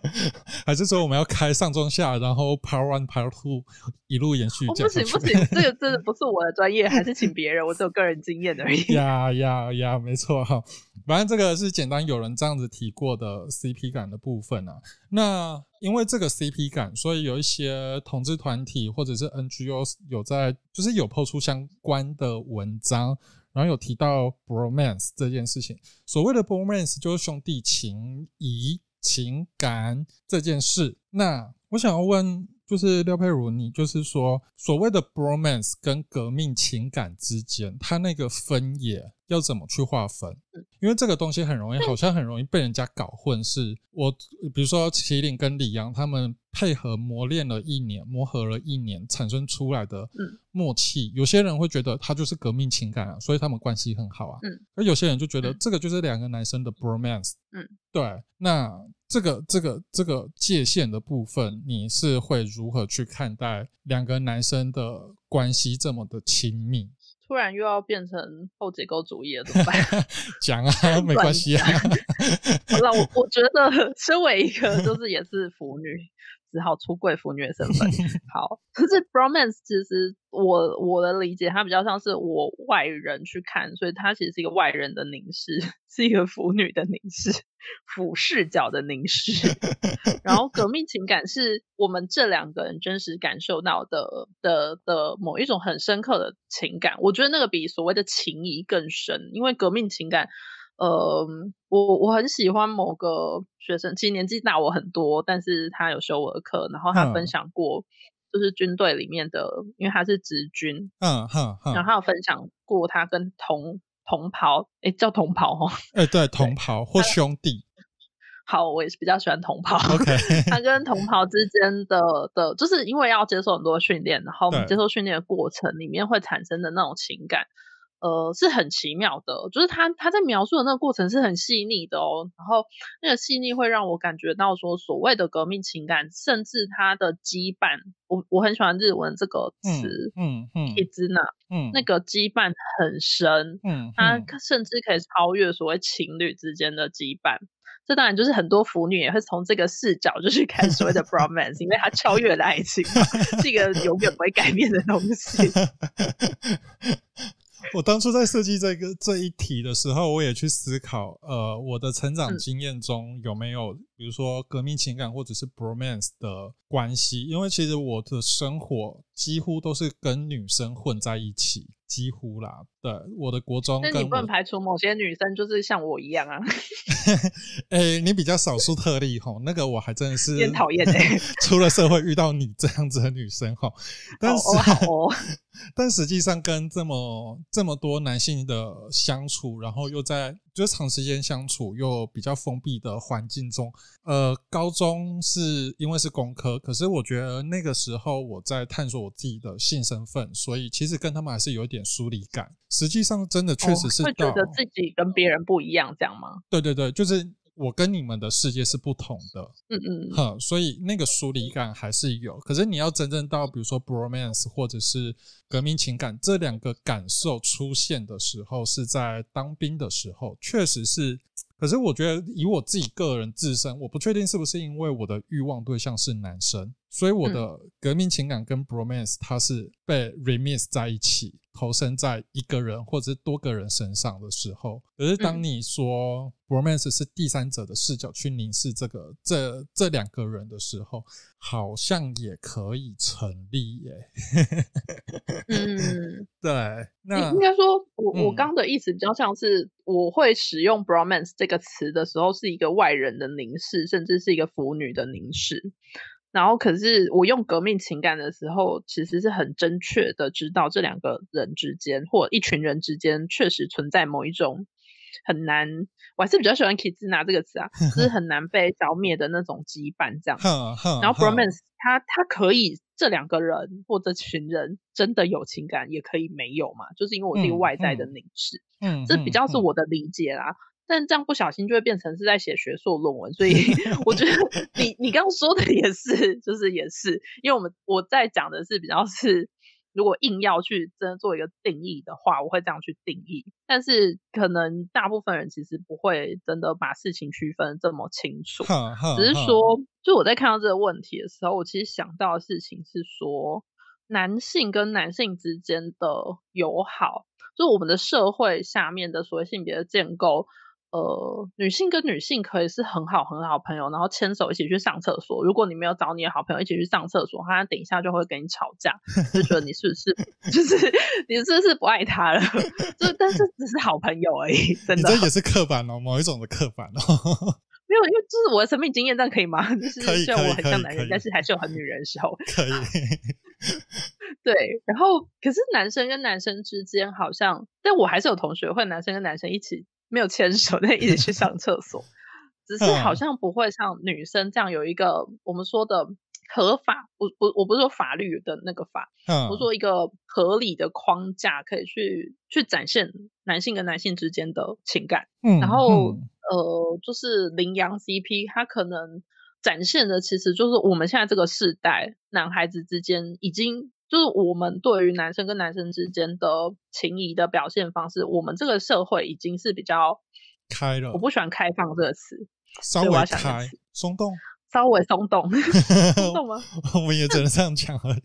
还是说我们要开上中下，然后 Part One、Part Two 一路延续？不行不行，这个真的不是我的专业，还是请别人，我只有个人经验而已。呀呀呀，没错哈。反正这个是简单有人这样子提过的 CP 感的部分啊。那因为这个 CP 感，所以有一些同志团体或者是 NGO 有在，就是有 po 出相关的文章。然后有提到 bromance 这件事情，所谓的 bromance 就是兄弟情谊、情感这件事。那我想要问，就是廖佩如，你就是说所谓的 bromance 跟革命情感之间，它那个分野要怎么去划分？因为这个东西很容易，好像很容易被人家搞混。是我比如说麒麟跟李阳他们配合磨练了一年，磨合了一年产生出来的默契，有些人会觉得他就是革命情感啊，所以他们关系很好啊。而有些人就觉得这个就是两个男生的 bromance。嗯，对，那。这个这个这个界限的部分，你是会如何去看待两个男生的关系这么的亲密？突然又要变成后结构主义了，怎么办？讲啊，没关系啊。好了，我我觉得身为一个就是也是腐女。只好出柜腐女的身份。好，可是 bromance 其实我我的理解，它比较像是我外人去看，所以它其实是一个外人的凝视，是一个腐女的凝视，俯视角的凝视。然后革命情感是我们这两个人真实感受到的的的某一种很深刻的情感。我觉得那个比所谓的情谊更深，因为革命情感。呃，我我很喜欢某个学生，其实年纪大我很多，但是他有修我的课，然后他分享过，就是军队里面的，嗯、因为他是直军，嗯哼，嗯，然后他有分享过他跟同同袍，诶叫同袍哈，诶 对，同袍或兄弟，好，我也是比较喜欢同袍，OK，他跟同袍之间的的，就是因为要接受很多训练，然后我们接受训练的过程里面会产生的那种情感。呃，是很奇妙的，就是他他在描述的那个过程是很细腻的哦，然后那个细腻会让我感觉到说，所谓的革命情感，甚至他的羁绊，我我很喜欢日文这个词，嗯嗯，绊，嗯，那个羁绊很深，嗯，它甚至可以超越所谓情侣之间的羁绊，这当然就是很多腐女也会从这个视角就去看所谓的 bromance，因为它超越了爱情，是一个永远不会改变的东西。我当初在设计这个这一题的时候，我也去思考，呃，我的成长经验中有没有，比如说革命情感或者是 bromance 的关系，因为其实我的生活几乎都是跟女生混在一起。几乎啦，对，我的国中，那你不能排除某些女生就是像我一样啊。哎、欸，你比较少数特例吼，那个我还真的是很讨厌哎。出了社会遇到你这样子的女生吼，但是，但实际上跟这么这么多男性的相处，然后又在。就长时间相处又比较封闭的环境中，呃，高中是因为是工科，可是我觉得那个时候我在探索我自己的性身份，所以其实跟他们还是有一点疏离感。实际上，真的确实是、哦、会觉得自己跟别人不一样，这样吗？对对对，就是。我跟你们的世界是不同的，嗯嗯，哼，所以那个疏离感还是有。可是你要真正到，比如说 bromance 或者是革命情感这两个感受出现的时候，是在当兵的时候，确实是。可是我觉得以我自己个人自身，我不确定是不是因为我的欲望对象是男生，所以我的革命情感跟 bromance 它是被 remix 在一起。投身在一个人或者是多个人身上的时候，可是当你说 bromance 是第三者的视角去凝视这个这这两个人的时候，好像也可以成立耶。嗯，对。那应该说，我我刚的意思比较像是，我会使用 bromance 这个词的时候，是一个外人的凝视，甚至是一个腐女的凝视。然后，可是我用革命情感的时候，其实是很真确的知道这两个人之间，或一群人之间，确实存在某一种很难，我还是比较喜欢 “kizuna” 这个词啊，就是很难被消灭的那种羁绊这样。然后 bromance，它它可以这两个人或这群人真的有情感，也可以没有嘛，就是因为我这个外在的凝视，嗯，这比较是我的理解啦。但这样不小心就会变成是在写学术论文，所以 我觉得你你刚刚说的也是，就是也是，因为我们我在讲的是比较是，如果硬要去真的做一个定义的话，我会这样去定义。但是可能大部分人其实不会真的把事情区分这么清楚，只是说，就我在看到这个问题的时候，我其实想到的事情是说，男性跟男性之间的友好，就我们的社会下面的所谓性别的建构。呃，女性跟女性可以是很好很好朋友，然后牵手一起去上厕所。如果你没有找你的好朋友一起去上厕所，他等一下就会跟你吵架，就觉得你是不是 就是你是不是不爱他了？就但是只是好朋友而已，真的。你这也是刻板哦，某一种的刻板哦。没有，因为这是我的生命经验，这样可以吗？就是虽然我很像男人，但是还是有很女人的时候。可以。对，然后可是男生跟男生之间好像，但我还是有同学会男生跟男生一起没有牵手，但一起去上厕所，只是好像不会像女生这样有一个我们说的合法，我不我不是说法律的那个法，我说一个合理的框架可以去去展现男性跟男性之间的情感，嗯，然后。呃，就是羚羊 CP，它可能展现的其实就是我们现在这个世代男孩子之间，已经就是我们对于男生跟男生之间的情谊的表现方式，我们这个社会已经是比较开了。我不喜欢开放这个词，稍微开松动，稍微松动，松动吗？我们也只能这样讲而已。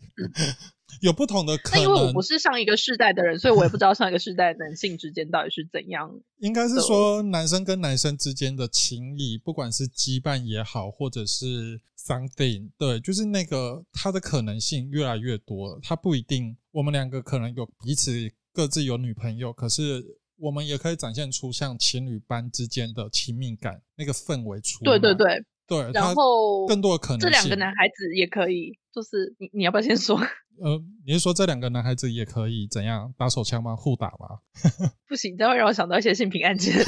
有不同的可能，因为我不是上一个世代的人，所以我也不知道上一个世代男性之间到底是怎样。应该是说，男生跟男生之间的情谊，不管是羁绊也好，或者是 something，对，就是那个他的可能性越来越多了。他不一定，我们两个可能有彼此各自有女朋友，可是我们也可以展现出像情侣般之间的亲密感，那个氛围出来。对对对对，然后更多的可能，这两个男孩子也可以，就是你你要不要先说？呃，你是说这两个男孩子也可以怎样打手枪吗？互打吗？不行，这会让我想到一些性平案件。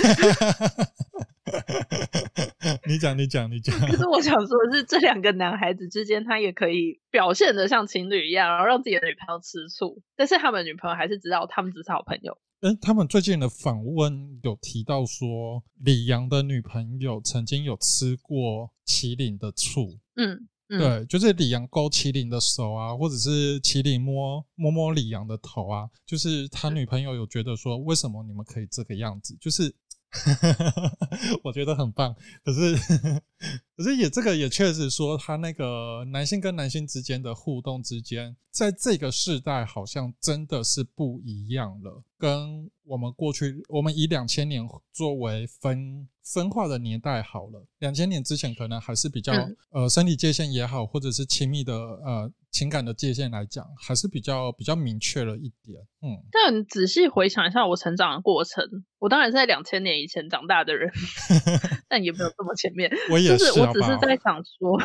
你讲，你讲，你讲。可是我想说的是，这两个男孩子之间，他也可以表现的像情侣一样，然后让自己的女朋友吃醋，但是他们女朋友还是知道他们只是好朋友。嗯，他们最近的访问有提到说，李阳的女朋友曾经有吃过麒麟的醋。嗯。嗯、对，就是李阳勾麒麟的手啊，或者是麒麟摸摸摸李阳的头啊，就是他女朋友有觉得说，为什么你们可以这个样子？就是 我觉得很棒，可是 可是也这个也确实说，他那个男性跟男性之间的互动之间，在这个世代好像真的是不一样了，跟我们过去，我们以两千年作为分。分化的年代好了，两千年之前可能还是比较、嗯、呃，身体界限也好，或者是亲密的呃情感的界限来讲，还是比较比较明确了一点。嗯，但仔细回想一下我成长的过程，我当然是在两千年以前长大的人，但也没有这么前面。我也是，就是我只是在想说，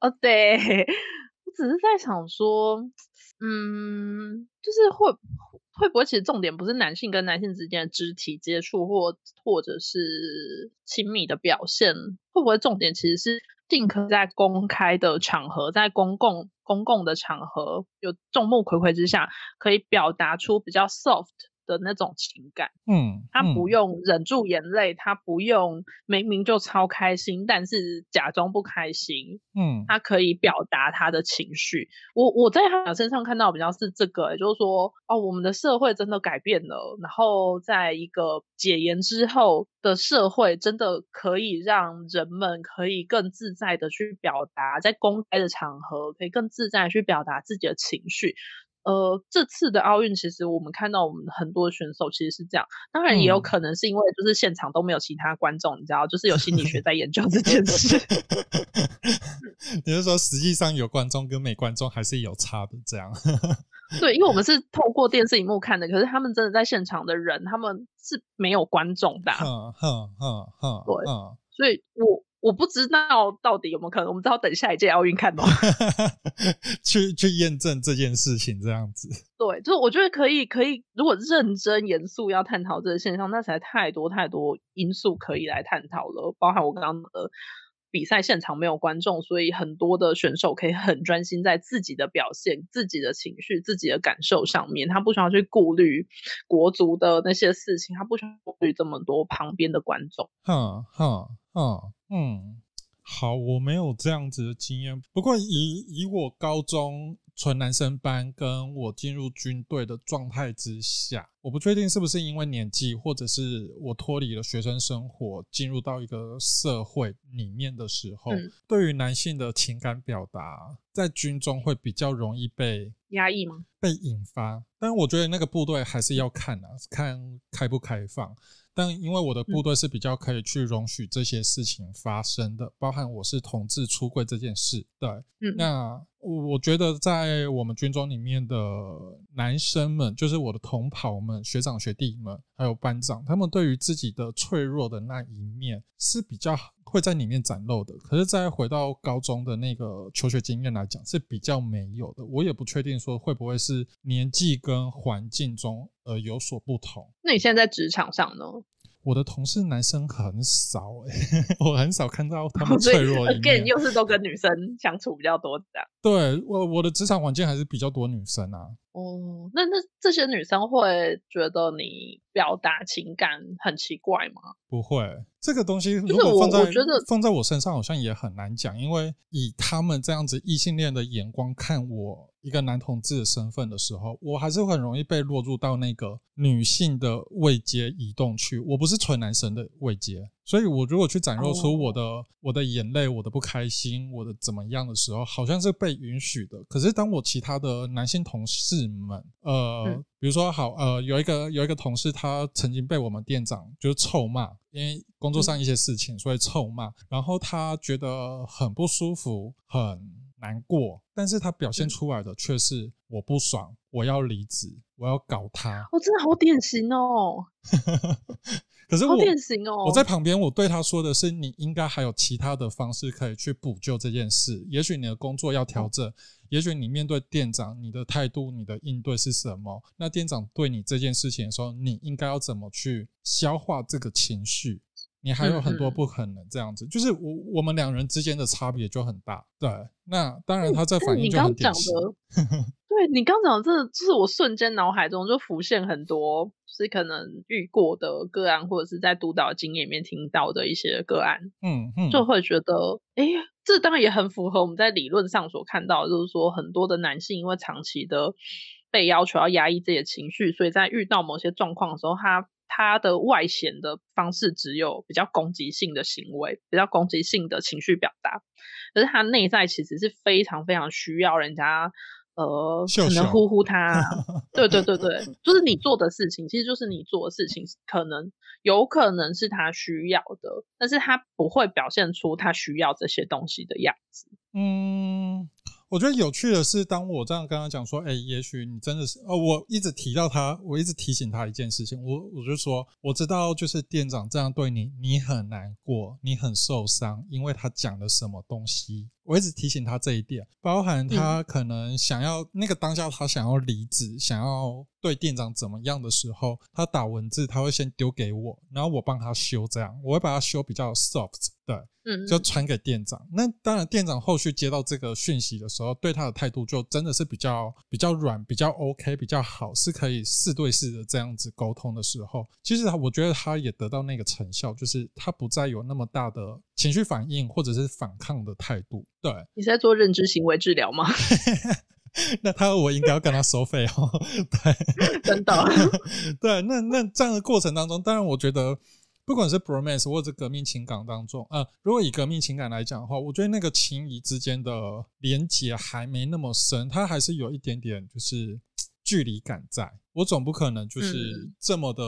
哦，对，我只是在想说，嗯，就是会。会不会其实重点不是男性跟男性之间的肢体接触，或或者是亲密的表现？会不会重点其实是尽可在公开的场合，在公共公共的场合，有众目睽睽之下，可以表达出比较 soft。的那种情感，嗯，他不用忍住眼泪，嗯，他不用明明就超开心，但是假装不开心，嗯，他可以表达他的情绪。我我在他身上看到比较是这个，也就是说，哦，我们的社会真的改变了，然后在一个解严之后的社会，真的可以让人们可以更自在的去表达，在公开的场合可以更自在的去表达自己的情绪。呃，这次的奥运其实我们看到我们很多选手其实是这样，当然也有可能是因为就是现场都没有其他观众，嗯、你知道，就是有心理学 在研究这件事。你是说实际上有观众跟没观众还是有差的这样？对，因为我们 是透过电视荧幕看的，可是他们真的在现场的人，他们是没有观众的。嗯哼哼哼，对，所以我。我不知道到底有没有可能，我们只好等下一届奥运看哦。去去验证这件事情，这样子。对，就是我觉得可以，可以。如果认真严肃要探讨这个现象，那实在太多太多因素可以来探讨了，包含我刚刚的比赛现场没有观众，所以很多的选手可以很专心在自己的表现、自己的情绪、自己的感受上面，他不需要去顾虑国足的那些事情，他不需要顾虑这么多旁边的观众。哼哼哼。嗯，好，我没有这样子的经验。不过以以我高中纯男生班跟我进入军队的状态之下，我不确定是不是因为年纪，或者是我脱离了学生生活，进入到一个社会里面的时候，嗯、对于男性的情感表达，在军中会比较容易被压抑吗？被引发？但我觉得那个部队还是要看啊，看开不开放。但因为我的部队是比较可以去容许这些事情发生的，包含我是同志出柜这件事，对，嗯，那我我觉得在我们军中里面的男生们，就是我的同袍们、学长学弟们，还有班长，他们对于自己的脆弱的那一面是比较会在里面展露的。可是再回到高中的那个求学经验来讲，是比较没有的。我也不确定说会不会是年纪跟环境中呃有所不同。那你现在在职场上呢？我的同事男生很少 我很少看到他们 脆弱一面。又是都跟女生相处比较多这样。对，我我的职场环境还是比较多女生啊。哦，那那这些女生会觉得你表达情感很奇怪吗？不会，这个东西如果放在我觉得放在我身上好像也很难讲，因为以他们这样子异性恋的眼光看我一个男同志的身份的时候，我还是很容易被落入到那个女性的位阶移动去。我不是纯男生的位阶。所以，我如果去展露出我的、oh. 我的眼泪、我的不开心、我的怎么样的时候，好像是被允许的。可是，当我其他的男性同事们，呃，嗯、比如说，好，呃，有一个有一个同事，他曾经被我们店长就是臭骂，因为工作上一些事情，所以臭骂，然后他觉得很不舒服，很难过，但是他表现出来的却是我不爽，我要离职，我要搞他。哦，真的好典型哦。可是我，好典型哦，我在旁边，我对他说的是：你应该还有其他的方式可以去补救这件事。也许你的工作要调整，也许你面对店长，你的态度、你的应对是什么？那店长对你这件事情的时候，你应该要怎么去消化这个情绪？你还有很多不可能这样子，就是我我们两人之间的差别就很大。对，那当然他在反应就很典型。对，你刚讲的，这就是我瞬间脑海中就浮现很多，就是可能遇过的个案，或者是在督导经验里面听到的一些个案，嗯嗯，就会觉得，哎，这当然也很符合我们在理论上所看到，就是说很多的男性因为长期的被要求要压抑自己的情绪，所以在遇到某些状况的时候，他他的外显的方式只有比较攻击性的行为，比较攻击性的情绪表达，可是他内在其实是非常非常需要人家。呃，可能呼呼他，对对对对，就是你做的事情，其实就是你做的事情，可能有可能是他需要的，但是他不会表现出他需要这些东西的样子。嗯。我觉得有趣的是，当我这样跟他讲说，哎，也许你真的是，哦，我一直提到他，我一直提醒他一件事情，我我就说，我知道就是店长这样对你，你很难过，你很受伤，因为他讲了什么东西，我一直提醒他这一点，包含他可能想要、嗯、那个当下他想要离职，想要对店长怎么样的时候，他打文字他会先丢给我，然后我帮他修，这样我会把它修比较 soft。的，嗯，就传给店长。那当然，店长后续接到这个讯息的时候，对他的态度就真的是比较比较软，比较 OK，比较好，是可以四对四的这样子沟通的时候。其实我觉得他也得到那个成效，就是他不再有那么大的情绪反应或者是反抗的态度。对，你是在做认知行为治疗吗？那他我应该要跟他收费哦。对，真的。对，那那这样的过程当中，当然我觉得。不管是 bromance 或者革命情感当中，呃，如果以革命情感来讲的话，我觉得那个情谊之间的连结还没那么深，它还是有一点点就是距离感在。我总不可能就是这么的，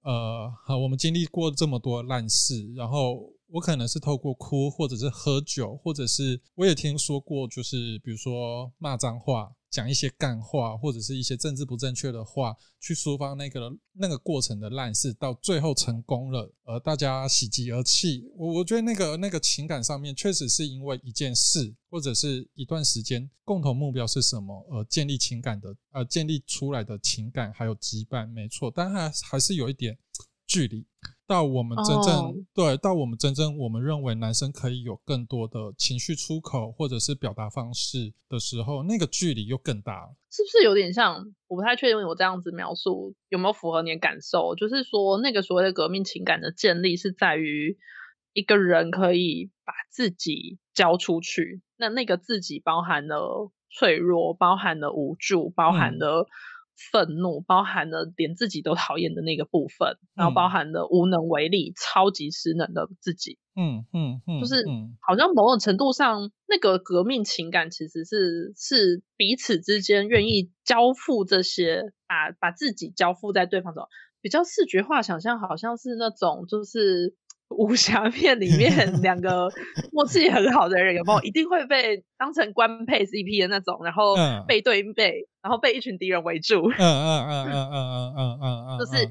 呃，好，我们经历过这么多烂事，然后我可能是透过哭，或者是喝酒，或者是我也听说过，就是比如说骂脏话。讲一些干话，或者是一些政治不正确的话，去抒发那个那个过程的烂事，到最后成功了，而大家喜极而泣。我我觉得那个那个情感上面，确实是因为一件事，或者是一段时间，共同目标是什么，而建立情感的，呃，建立出来的情感还有羁绊，没错，但还还是有一点距离。到我们真正、oh. 对，到我们真正我们认为男生可以有更多的情绪出口或者是表达方式的时候，那个距离又更大了。是不是有点像？我不太确定我这样子描述有没有符合你的感受。就是说，那个所谓的革命情感的建立是在于一个人可以把自己交出去，那那个自己包含了脆弱，包含了无助，包含了、嗯。愤怒包含了连自己都讨厌的那个部分，嗯、然后包含了无能为力、超级失能的自己。嗯嗯嗯，就是好像某种程度上，那个革命情感其实是是彼此之间愿意交付这些，把把自己交付在对方的比较视觉化想象，好像是那种就是武侠片里面 两个默契很好的人，有没有一定会被当成官配 CP 的那种，然后背对背，然后被一群敌人围住。嗯嗯嗯嗯嗯嗯嗯嗯嗯，就是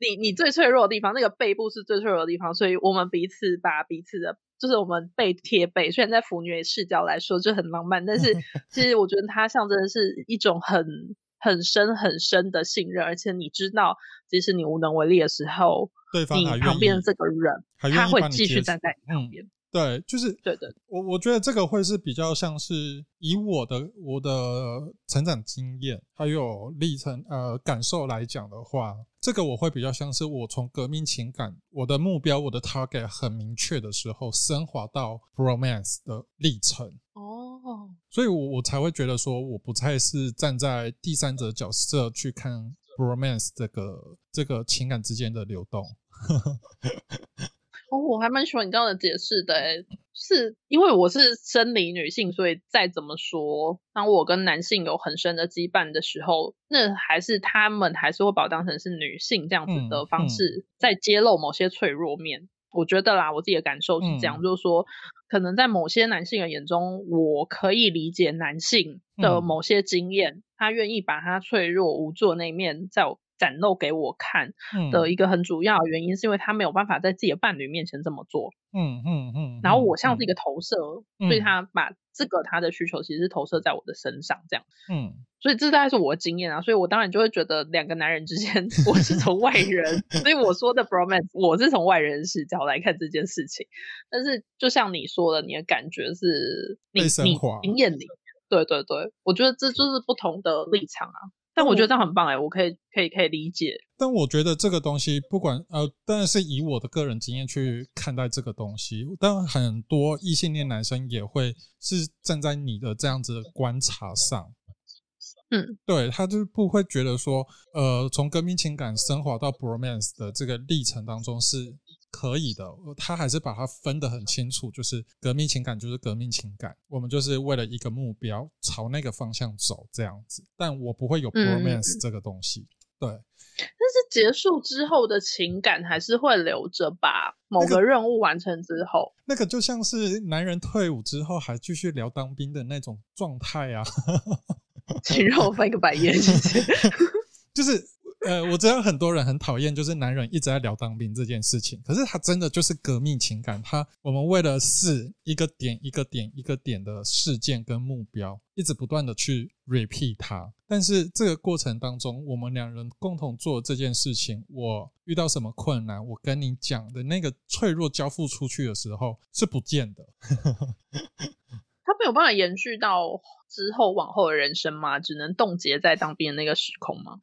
你你最脆弱的地方，那个背部是最脆弱的地方，所以我们彼此把彼此的，就是我们背贴背。虽然在腐女视角来说就很浪漫，但是其实我觉得它象征的是一种很。很深很深的信任，而且你知道，即使你无能为力的时候，对方你旁边的这个人，他会继续站在你旁边。嗯。对，就是对对，我我觉得这个会是比较像是以我的我的成长经验还有历程呃感受来讲的话，这个我会比较像是我从革命情感，我的目标我的 target 很明确的时候，升华到 bromance 的历程。哦，所以我我才会觉得说，我不太是站在第三者角色去看 bromance 这个这个情感之间的流动。哦，我还蛮喜欢你这样的解释的，诶，是因为我是生理女性，所以再怎么说，当我跟男性有很深的羁绊的时候，那还是他们还是会把我当成是女性这样子的方式，在揭露某些脆弱面。嗯嗯我觉得啦，我自己的感受是这样，嗯、就是说，可能在某些男性的眼中，我可以理解男性的某些经验，嗯、他愿意把他脆弱无助的那一面在展露给我看的一个很主要的原因，是因为他没有办法在自己的伴侣面前这么做。嗯嗯嗯。嗯，然后我像是一个投射，嗯、所以他把这个他的需求其实是投射在我的身上，这样。嗯。所以这大概是我的经验啊，所以我当然就会觉得两个男人之间，我是从外人，所以我说的 bromance，我是从外人视角来看这件事情。但是就像你说的，你的感觉是你你经验里，对对对，我觉得这就是不同的立场啊。但我觉得这样很棒哎，我可以可以可以理解。但我觉得这个东西，不管呃，当然是以我的个人经验去看待这个东西。当然很多异性恋男生也会是站在你的这样子的观察上。嗯，对，他就是不会觉得说，呃，从革命情感升华到 bromance 的这个历程当中是可以的。他还是把它分得很清楚，就是革命情感就是革命情感，我们就是为了一个目标朝那个方向走这样子。但我不会有 bromance 这个东西，嗯、对。但是结束之后的情感还是会留着吧？某个任务完成之后，那个就像是男人退伍之后还继续聊当兵的那种状态啊。请让我翻一个白眼，谢谢。就是呃，我知道很多人很讨厌，就是男人一直在聊当兵这件事情。可是他真的就是革命情感，他我们为了是一个点一个点一个点的事件跟目标，一直不断的去 repeat 它。但是这个过程当中，我们两人共同做这件事情，我遇到什么困难，我跟你讲的那个脆弱交付出去的时候是不见的。他没有办法延续到之后往后的人生吗？只能冻结在当兵的那个时空吗？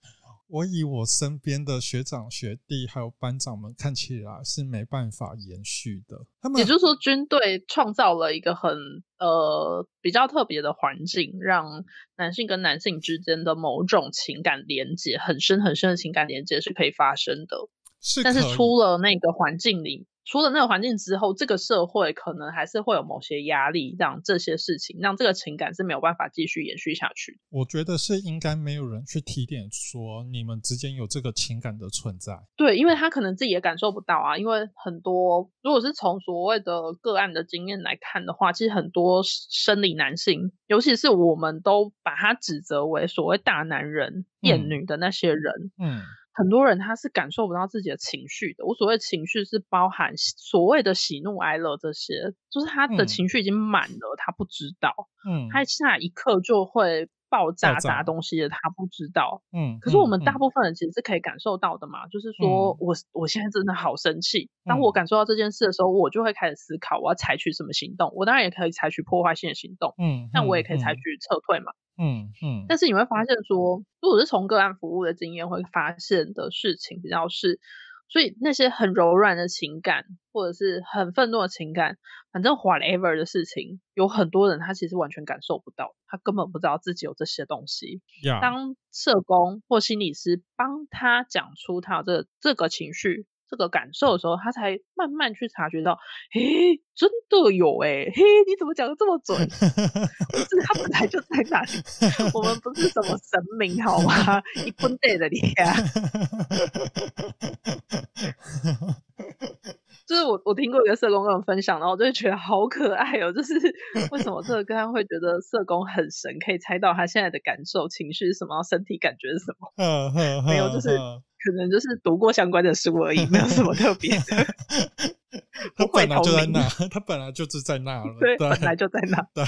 我以我身边的学长学弟还有班长们看起来是没办法延续的。他们也就是说，军队创造了一个很呃比较特别的环境，让男性跟男性之间的某种情感连接很深很深的情感连接是可以发生的。是，但是出了那个环境里。除了那个环境之后，这个社会可能还是会有某些压力，让这些事情，让这个情感是没有办法继续延续下去。我觉得是应该没有人去提点说你们之间有这个情感的存在。对，因为他可能自己也感受不到啊。因为很多，如果是从所谓的个案的经验来看的话，其实很多生理男性，尤其是我们都把他指责为所谓大男人、厌女的那些人，嗯。嗯很多人他是感受不到自己的情绪的。我所谓情绪是包含所谓的喜怒哀乐这些，就是他的情绪已经满了，嗯、他不知道。嗯，他下一刻就会爆炸砸东西的，他不知道。嗯，可是我们大部分人其实是可以感受到的嘛。嗯、就是说我我现在真的好生气。当我感受到这件事的时候，我就会开始思考我要采取什么行动。我当然也可以采取破坏性的行动。嗯，但我也可以采取撤退嘛。嗯嗯，但是你会发现说，如果是从个案服务的经验会发现的事情比较是，所以那些很柔软的情感，或者是很愤怒的情感，反正 whatever 的事情，有很多人他其实完全感受不到，他根本不知道自己有这些东西。当社工或心理师帮他讲出他有这个、这个情绪。这个感受的时候，他才慢慢去察觉到，嘿，真的有哎，嘿，你怎么讲的这么准？不是他本来就在那里，我们不是什么神明好吗？一分对的你啊。就是我，我听过一个社工跟我分享，然后我就觉得好可爱哦。就是为什么这个个案会觉得社工很神，可以猜到他现在的感受、情绪是什么，身体感觉是什么？没有，就是可能就是读过相关的书而已，没有什么特别的。他本来就在那，他本来就是在那了，对，本来就在那，对。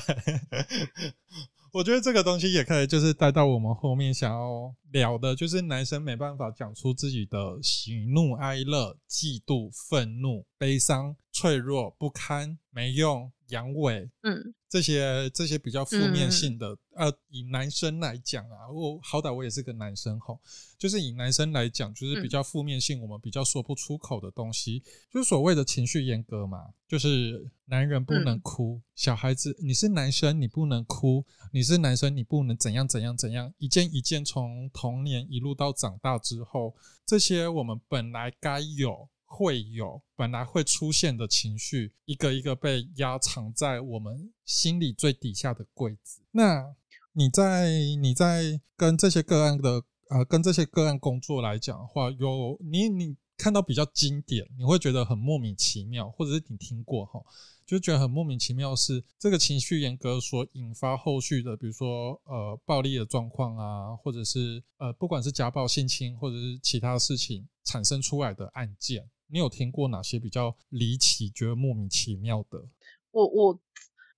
我觉得这个东西也可以，就是带到我们后面想要聊的，就是男生没办法讲出自己的喜怒哀乐、嫉妒、愤怒、悲伤、脆弱、不堪、没用。阳痿，嗯，这些这些比较负面性的，嗯、呃，以男生来讲啊，我好歹我也是个男生吼，就是以男生来讲，就是比较负面性，我们比较说不出口的东西，嗯、就是所谓的情绪阉割嘛，就是男人不能哭，嗯、小孩子你是男生你不能哭，你是男生你不能怎样怎样怎样，一件一件从童年一路到长大之后，这些我们本来该有。会有本来会出现的情绪，一个一个被压藏在我们心里最底下的柜子。那你在你在跟这些个案的呃，跟这些个案工作来讲的话，有你你看到比较经典，你会觉得很莫名其妙，或者是你听过哈，就觉得很莫名其妙是这个情绪严格所引发后续的，比如说呃暴力的状况啊，或者是呃不管是家暴、性侵或者是其他事情产生出来的案件。你有听过哪些比较离奇、觉得莫名其妙的？我我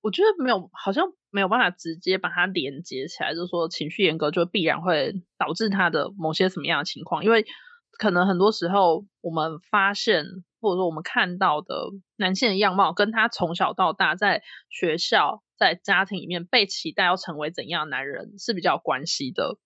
我觉得没有，好像没有办法直接把它连接起来，就是说情绪严格就必然会导致他的某些什么样的情况，因为可能很多时候我们发现或者说我们看到的男性的样貌，跟他从小到大在学校、在家庭里面被期待要成为怎样的男人是比较关系的。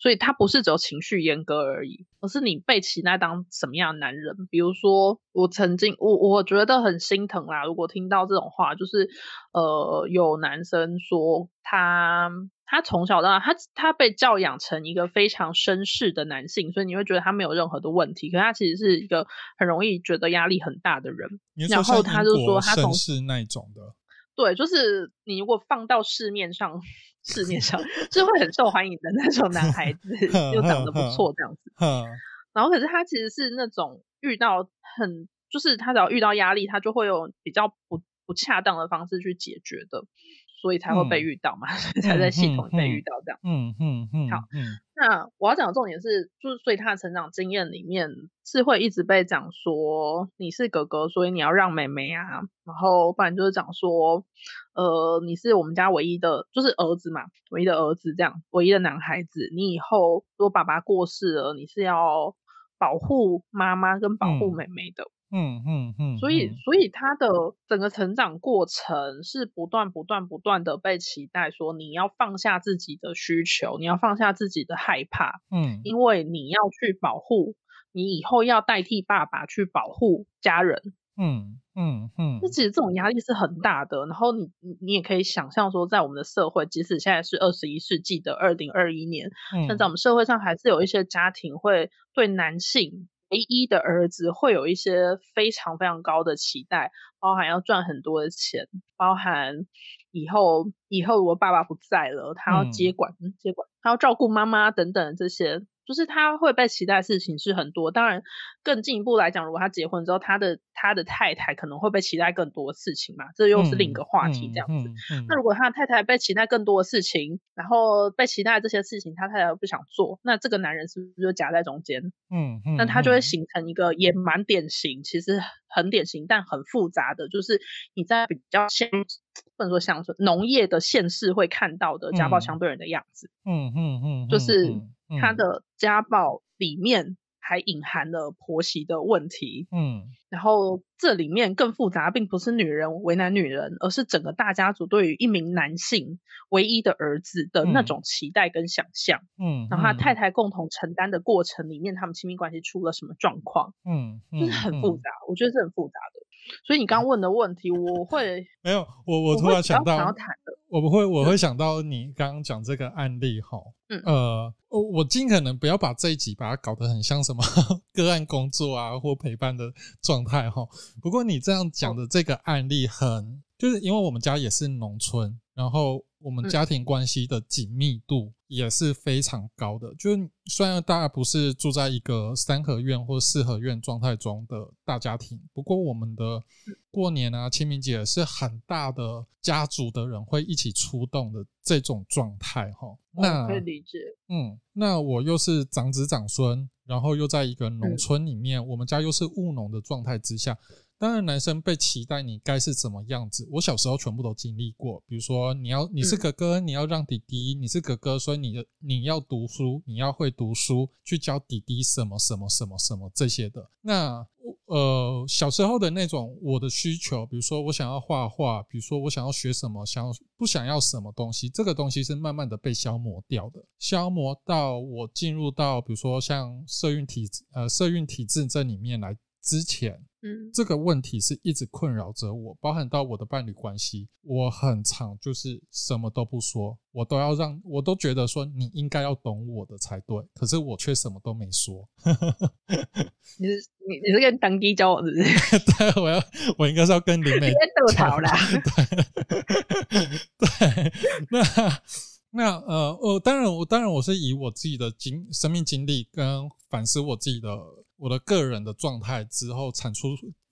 所以他不是只有情绪阉割而已，而是你被期待当什么样的男人。比如说，我曾经我我觉得很心疼啦。如果听到这种话，就是呃，有男生说他他从小到大他他被教养成一个非常绅士的男性，所以你会觉得他没有任何的问题。可是他其实是一个很容易觉得压力很大的人。然后他就说他从是那种的，对，就是你如果放到市面上。市面上是会很受欢迎的那种男孩子，又长得不错这样子。然后可是他其实是那种遇到很，就是他只要遇到压力，他就会有比较不不恰当的方式去解决的。所以才会被遇到嘛，嗯、所以才在系统被遇到这样。嗯嗯嗯。好，那我要讲的重点是，就是所以他的成长经验里面是会一直被讲说你是哥哥，所以你要让妹妹啊。然后不然就是讲说，呃，你是我们家唯一的，就是儿子嘛，唯一的儿子这样，唯一的男孩子。你以后如果爸爸过世了，你是要保护妈妈跟保护妹妹的。嗯嗯嗯嗯，所以所以他的整个成长过程是不断不断不断的被期待，说你要放下自己的需求，你要放下自己的害怕，嗯，因为你要去保护，你以后要代替爸爸去保护家人，嗯嗯嗯，那。其实这种压力是很大的。然后你你也可以想象说，在我们的社会，即使现在是二十一世纪的二零二一年，但在我们社会上还是有一些家庭会对男性。唯一的儿子会有一些非常非常高的期待，包含要赚很多的钱，包含以后以后如果爸爸不在了，他要接管、嗯、接管，他要照顾妈妈等等这些。就是他会被期待的事情是很多，当然更进一步来讲，如果他结婚之后，他的他的太太可能会被期待更多的事情嘛，这又是另一个话题这样子。嗯嗯嗯嗯、那如果他的太太被期待更多的事情，然后被期待这些事情，他太太又不想做，那这个男人是不是就夹在中间？嗯嗯，那他就会形成一个也蛮典型，其实很典型但很复杂的，就是你在比较像不能说乡村农业的县市会看到的家暴相对人的样子。嗯，嗯嗯就是。他的家暴里面还隐含了婆媳的问题，嗯，然后这里面更复杂，并不是女人为难女人，而是整个大家族对于一名男性唯一的儿子的那种期待跟想象，嗯，然后他太太共同承担的过程里面，他们亲密关系出了什么状况，嗯，就是很复杂，我觉得是很复杂的。所以你刚问的问题，我会没有我我突然想到，我不会我会想到你刚刚讲这个案例哈，嗯。呃我我尽可能不要把这一集把它搞得很像什么 个案工作啊或陪伴的状态哈。不过你这样讲的这个案例很，就是因为我们家也是农村，然后我们家庭关系的紧密度也是非常高的。就是虽然大家不是住在一个三合院或四合院状态中的大家庭，不过我们的过年啊、清明节是很大的家族的人会一起出动的这种状态哈。那可以理解。嗯，那我又是长子长孙，然后又在一个农村里面，我们家又是务农的状态之下。当然，男生被期待你该是怎么样子，我小时候全部都经历过。比如说，你要你是哥哥，你要让弟弟；你是哥哥，所以你的你要读书，你要会读书，去教弟弟什么什么什么什么这些的。那呃，小时候的那种我的需求，比如说我想要画画，比如说我想要学什么，想要不想要什么东西，这个东西是慢慢的被消磨掉的，消磨到我进入到比如说像社运体呃社运体制这里面来之前。嗯，这个问题是一直困扰着我，包含到我的伴侣关系。我很常就是什么都不说，我都要让我都觉得说你应该要懂我的才对，可是我却什么都没说。你是你你是跟当机交往是不是？对，我要我应该是要跟林美斗吵啦。对，对，那那呃呃，当然我当然我是以我自己的经生命经历跟反思我自己的。我的个人的状态之后产出，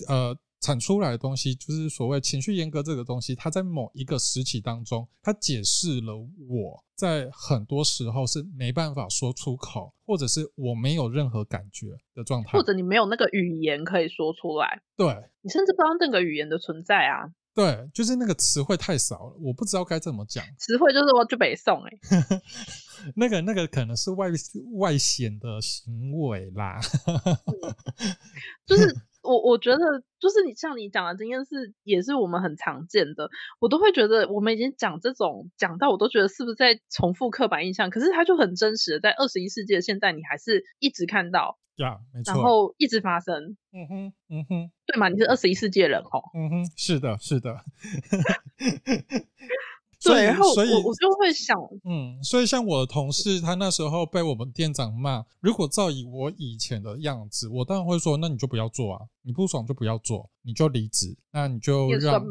呃，产出来的东西就是所谓情绪阉割这个东西，它在某一个时期当中，它解释了我在很多时候是没办法说出口，或者是我没有任何感觉的状态，或者你没有那个语言可以说出来，对，你甚至不知道那个语言的存在啊，对，就是那个词汇太少了，我不知道该怎么讲，词汇就是我就北宋哎。那个那个可能是外外显的行为啦，就是 我我觉得就是你像你讲的经验是也是我们很常见的，我都会觉得我们已经讲这种讲到我都觉得是不是在重复刻板印象，可是它就很真实的，在二十一世纪的现在你还是一直看到呀，没错，然后一直发生，嗯哼嗯哼，对嘛？你是二十一世纪的人吼，嗯哼，是的是的。对，然后我我就会想，嗯，所以像我的同事，他那时候被我们店长骂，如果照以我以前的样子，我当然会说，那你就不要做啊，你不爽就不要做，你就离职，那你就让，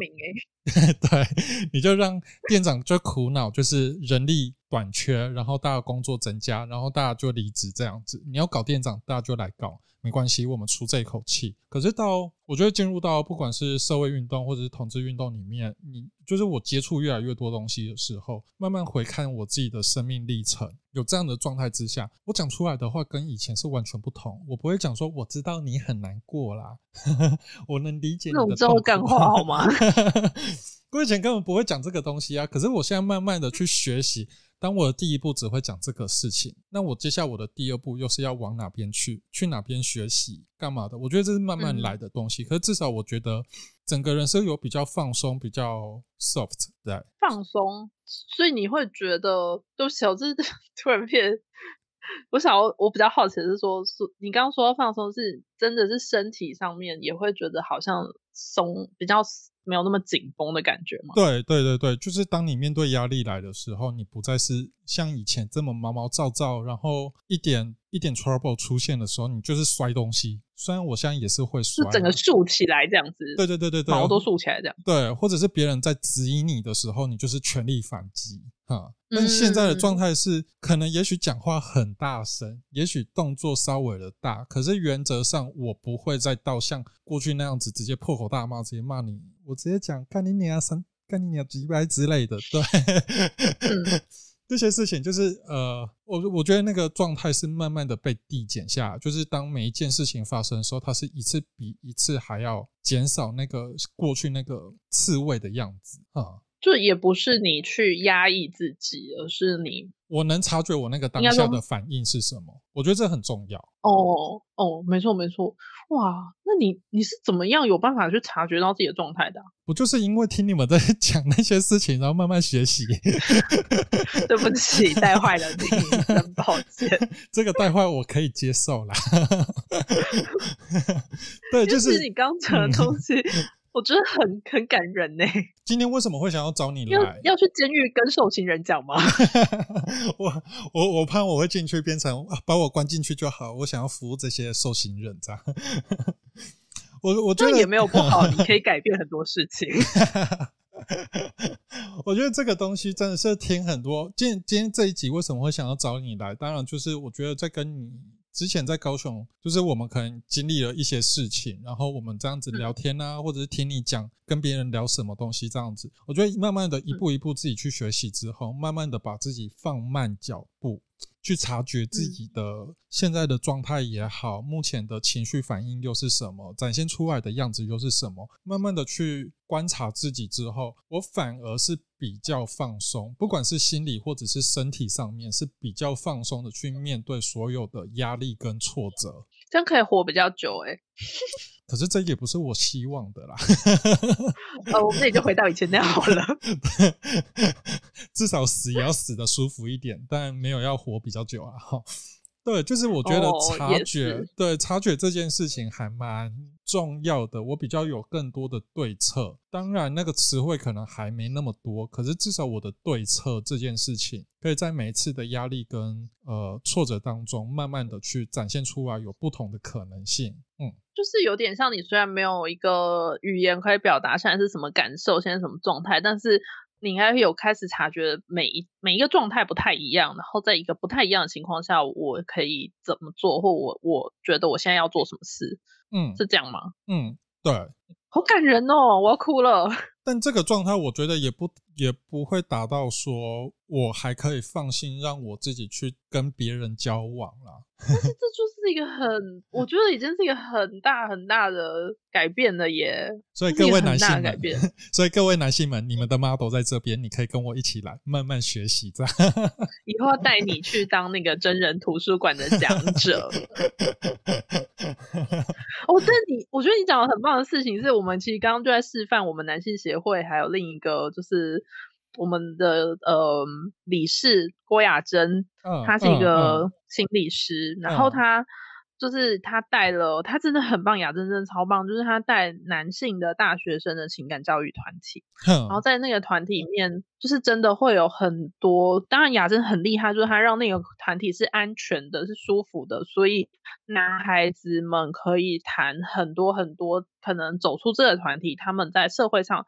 对，你就让店长就苦恼，就是人力短缺，然后大家工作增加，然后大家就离职这样子，你要搞店长，大家就来搞。没关系，我们出这一口气。可是到我觉得进入到不管是社会运动或者是同志运动里面，你就是我接触越来越多东西的时候，慢慢回看我自己的生命历程，有这样的状态之下，我讲出来的话跟以前是完全不同。我不会讲说我知道你很难过啦，我能理解你的痛苦。那种干话好吗？我以前根本不会讲这个东西啊。可是我现在慢慢的去学习。当我的第一步只会讲这个事情，那我接下来我的第二步又是要往哪边去？去哪边学习？干嘛的？我觉得这是慢慢来的东西。嗯、可是至少我觉得整个人生有比较放松，比较 soft，的。放松，所以你会觉得，都小智 突然变。我想我，我比较好奇的是说，是你刚刚说放松，是真的是身体上面也会觉得好像松，比较。没有那么紧绷的感觉吗？对对对对，就是当你面对压力来的时候，你不再是像以前这么毛毛躁躁，然后一点一点 trouble 出现的时候，你就是摔东西。虽然我现在也是会摔，是整个竖起来这样子。对对对对对，毛都竖起来这样。对，或者是别人在质疑你的时候，你就是全力反击。哈，但现在的状态是，可能也许讲话很大声，也许动作稍微的大，可是原则上我不会再到像过去那样子直接破口大骂，直接骂你，我直接讲干你娘三，干你娘几百之类的。对，嗯、这些事情就是呃，我我觉得那个状态是慢慢的被递减下，就是当每一件事情发生的时候，它是一次比一次还要减少那个过去那个刺猬的样子啊。就也不是你去压抑自己，而是你我能察觉我那个当下的反应是什么？我觉得这很重要。哦哦，没错没错，哇，那你你是怎么样有办法去察觉到自己的状态的啊？我就是因为听你们在 讲那些事情，然后慢慢学习。对不起，带坏了你，很抱歉。这个带坏我可以接受啦。对，就是你刚讲的东西。嗯我觉得很很感人呢。今天为什么会想要找你来？要要去监狱跟受刑人讲吗？我我我怕我会进去变成把我关进去就好。我想要服务这些受刑人，这样。我我觉得也没有不好，你可以改变很多事情。我觉得这个东西真的是听很多。今天今天这一集为什么会想要找你来？当然就是我觉得在跟你之前在高雄，就是我们可能经历了一些事情，然后我们这样子聊天啊，或者是听你讲跟别人聊什么东西这样子。我觉得慢慢的一步一步自己去学习之后，慢慢的把自己放慢脚步。去察觉自己的现在的状态也好，目前的情绪反应又是什么，展现出来的样子又是什么，慢慢的去观察自己之后，我反而是比较放松，不管是心理或者是身体上面，是比较放松的去面对所有的压力跟挫折，这样可以活比较久哎、欸可是这也不是我希望的啦。呃，我们也就回到以前那样好了。至少死也要死的舒服一点，但没有要活比较久啊。哈，对，就是我觉得察觉，哦、对察觉这件事情还蛮重要的。我比较有更多的对策，当然那个词汇可能还没那么多，可是至少我的对策这件事情，可以在每一次的压力跟呃挫折当中，慢慢的去展现出来有不同的可能性。嗯。就是有点像你，虽然没有一个语言可以表达现在是什么感受，现在什么状态，但是你应该有开始察觉每一每一个状态不太一样，然后在一个不太一样的情况下，我可以怎么做，或我我觉得我现在要做什么事，嗯，是这样吗？嗯，对，好感人哦，我要哭了。但这个状态，我觉得也不也不会达到说我还可以放心让我自己去跟别人交往啦。但是这就是一个很，我觉得已经是一个很大很大的改变了耶。所以各位男性们。所以各位男性们，你们的 model 在这边，你可以跟我一起来慢慢学习，这样。以后要带你去当那个真人图书馆的讲者。哦，但你，我觉得你讲的很棒的事情是，我们其实刚刚就在示范，我们男性协会还有另一个就是。我们的呃理事郭雅珍，她是一个心理师，然后她就是她带了，她真的很棒，雅珍真的超棒，就是她带男性的大学生的情感教育团体，然后在那个团体里面，就是真的会有很多，当然雅珍很厉害，就是她让那个团体是安全的，是舒服的，所以男孩子们可以谈很多很多，可能走出这个团体，他们在社会上。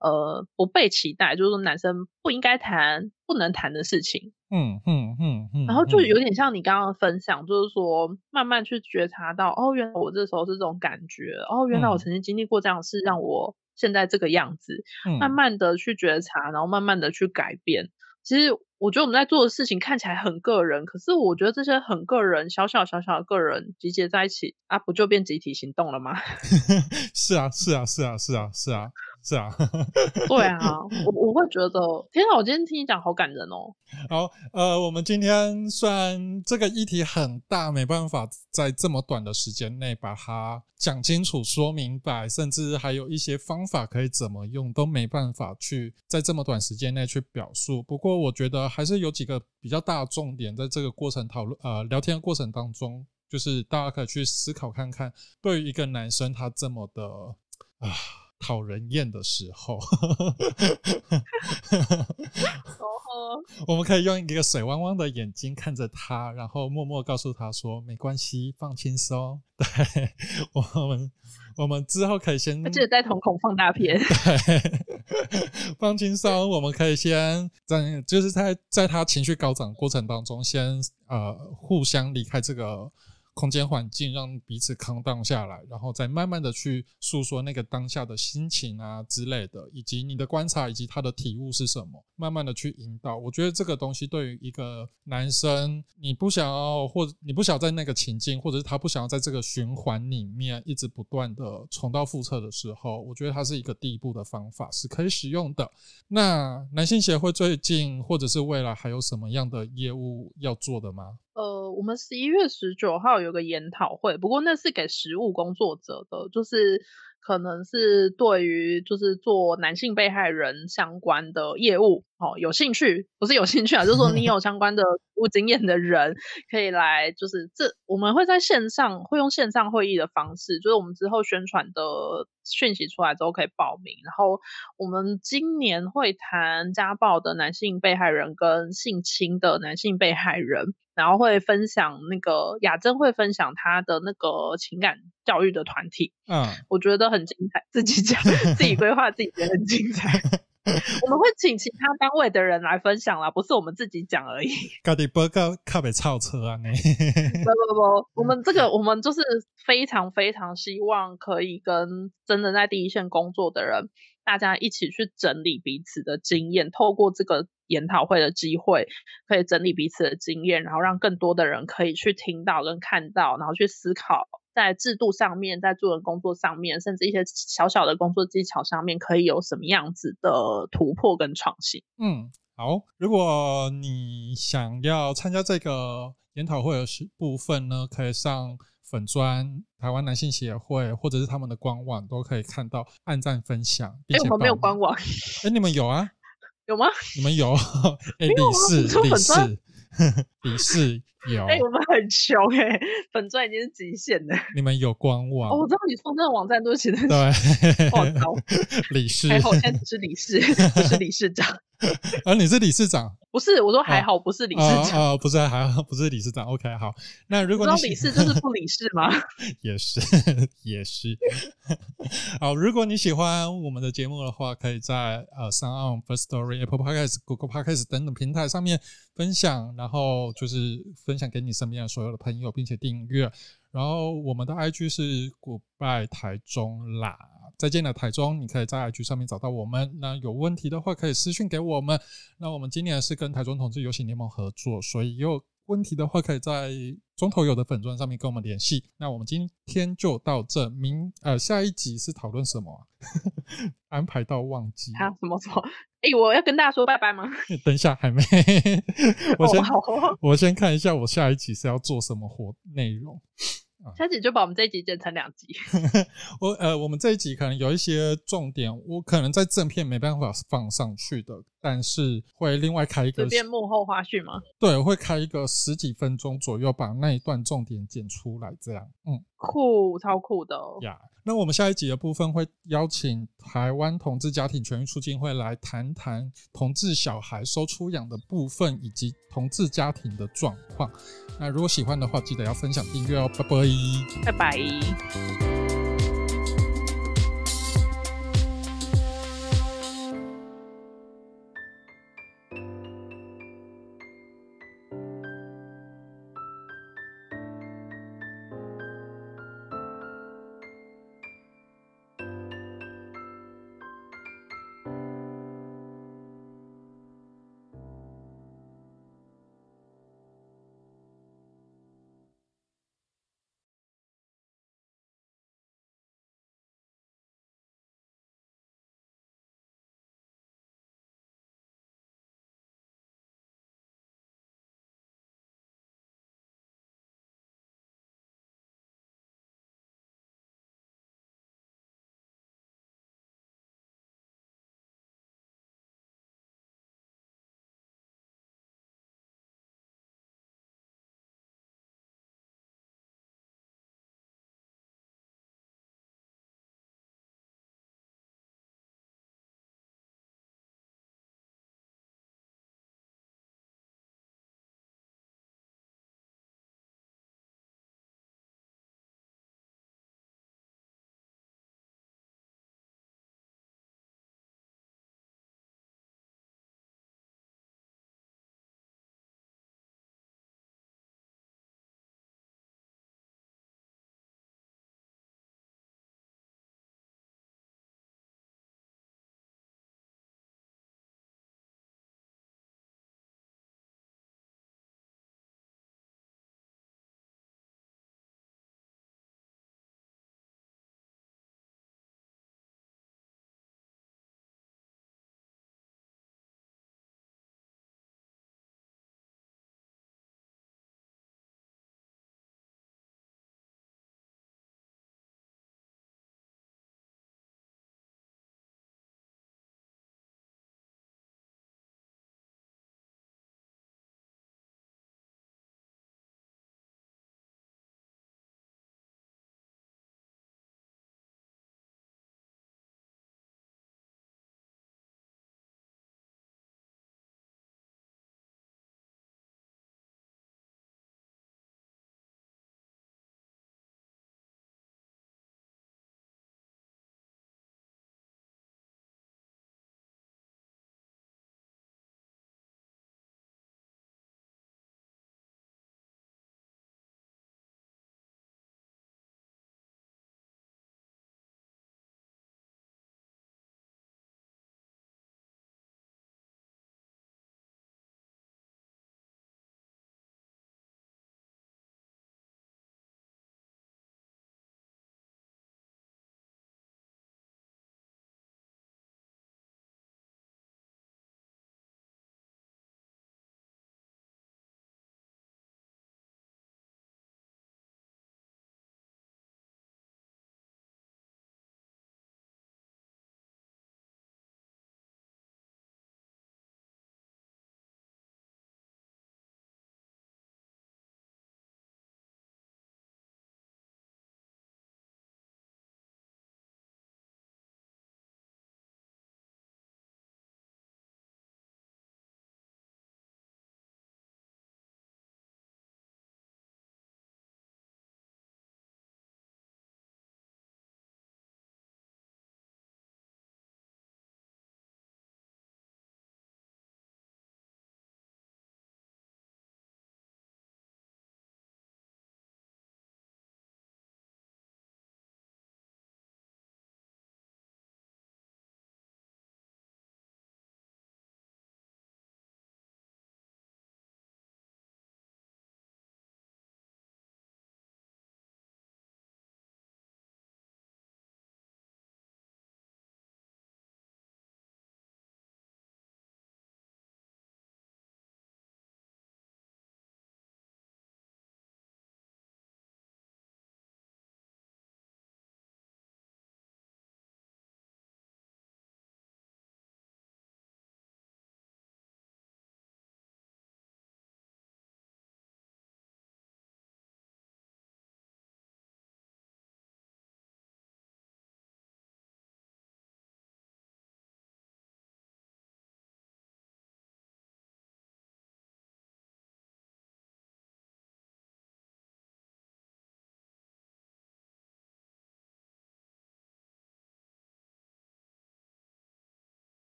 呃，不被期待，就是说男生不应该谈、不能谈的事情。嗯嗯嗯嗯。然后就有点像你刚刚分享，就是说慢慢去觉察到，哦，原来我这时候是这种感觉，哦，原来我曾经经历过这样的事，让我现在这个样子。嗯。慢慢的去觉察，然后慢慢的去改变。其实我觉得我们在做的事情看起来很个人，可是我觉得这些很个人、小小小小的个人集结在一起啊，不就变集体行动了吗？是啊，是啊，是啊，是啊，是啊。是啊，对啊，我我会觉得，天啊，我今天听你讲好感人哦。好，呃，我们今天虽然这个议题很大，没办法在这么短的时间内把它讲清楚、说明白，甚至还有一些方法可以怎么用，都没办法去在这么短时间内去表述。不过，我觉得还是有几个比较大的重点，在这个过程讨论呃聊天的过程当中，就是大家可以去思考看看，对于一个男生他这么的啊。讨人厌的时候，我们可以用一个水汪汪的眼睛看着他，然后默默告诉他说：“没关系，放轻松。” 对，我们，我们之后可以先记得带瞳孔放大片。对，放轻松，我们可以先在，就是在在他情绪高涨过程当中先，先呃互相离开这个。空间环境让彼此 calm down 下来，然后再慢慢的去诉说那个当下的心情啊之类的，以及你的观察以及他的体悟是什么，慢慢的去引导。我觉得这个东西对于一个男生，你不想要或你不想要在那个情境，或者是他不想要在这个循环里面一直不断的重蹈覆辙的时候，我觉得它是一个第一步的方法，是可以使用的。那男性协会最近或者是未来还有什么样的业务要做的吗？呃，我们十一月十九号有个研讨会，不过那是给实务工作者的，就是可能是对于就是做男性被害人相关的业务哦，有兴趣，不是有兴趣啊，就是说你有相关的 服务经验的人可以来，就是这我们会在线上会用线上会议的方式，就是我们之后宣传的讯息出来之后可以报名，然后我们今年会谈家暴的男性被害人跟性侵的男性被害人。然后会分享那个雅珍会分享她的那个情感教育的团体，嗯，我觉得很精彩，自己讲自己规划自己觉得很精彩。我们会请其他单位的人来分享啦，不是我们自己讲而已。家己报告靠北超车啊！你不不不，我们这个我们就是非常非常希望可以跟真的在第一线工作的人，大家一起去整理彼此的经验，透过这个研讨会的机会，可以整理彼此的经验，然后让更多的人可以去听到跟看到，然后去思考。在制度上面，在做的工作上面，甚至一些小小的工作技巧上面，可以有什么样子的突破跟创新？嗯，好。如果你想要参加这个研讨会的部分呢，可以上粉专台湾男性协会，或者是他们的官网，都可以看到按赞分享。哎、欸，我们没有官网。哎、欸，你们有啊？有吗？你们有？哎、欸，理事，理事，理事。有，哎、欸，我们很穷哎、欸，粉钻已经是极限了。你们有官网？哦，我知道你说那个网站都是写的。对，我操，理事，还好我现在只是理事，不是理事长。而、啊、你是理事长？不是，我说还好，不是理事长。啊，不是还好，不是理事长。OK，好。那如果你，你知道理事就是不理事吗？也是，也是。好，如果你喜欢我们的节目的话，可以在呃 SoundOn Firstory、Apple Podcasts、Google Podcasts 等等平台上面分享，然后就是分享给你身边的所有的朋友，并且订阅。然后我们的 IG 是 Goodbye 台中啦。再见了，台中！你可以在 IG 上面找到我们。那有问题的话，可以私讯给我们。那我们今年是跟台中同志游行联盟合作，所以有问题的话，可以在中投友的粉钻上面跟我们联系。那我们今天就到这，明呃下一集是讨论什么、啊？安排到忘记啊？什么什么？哎、欸，我要跟大家说拜拜吗？等一下，还没。我先、哦、我先看一下我下一集是要做什么活内容。下集就把我们这一集剪成两集。我呃，我们这一集可能有一些重点，我可能在正片没办法放上去的，但是会另外开一个。这边幕后花絮吗？对，会开一个十几分钟左右，把那一段重点剪出来，这样。嗯，酷，超酷的。呀，yeah, 那我们下一集的部分会邀请台湾同志家庭权益促进会来谈谈同志小孩收出养的部分，以及同志家庭的状况。那如果喜欢的话，记得要分享订阅哦，拜拜。拜拜。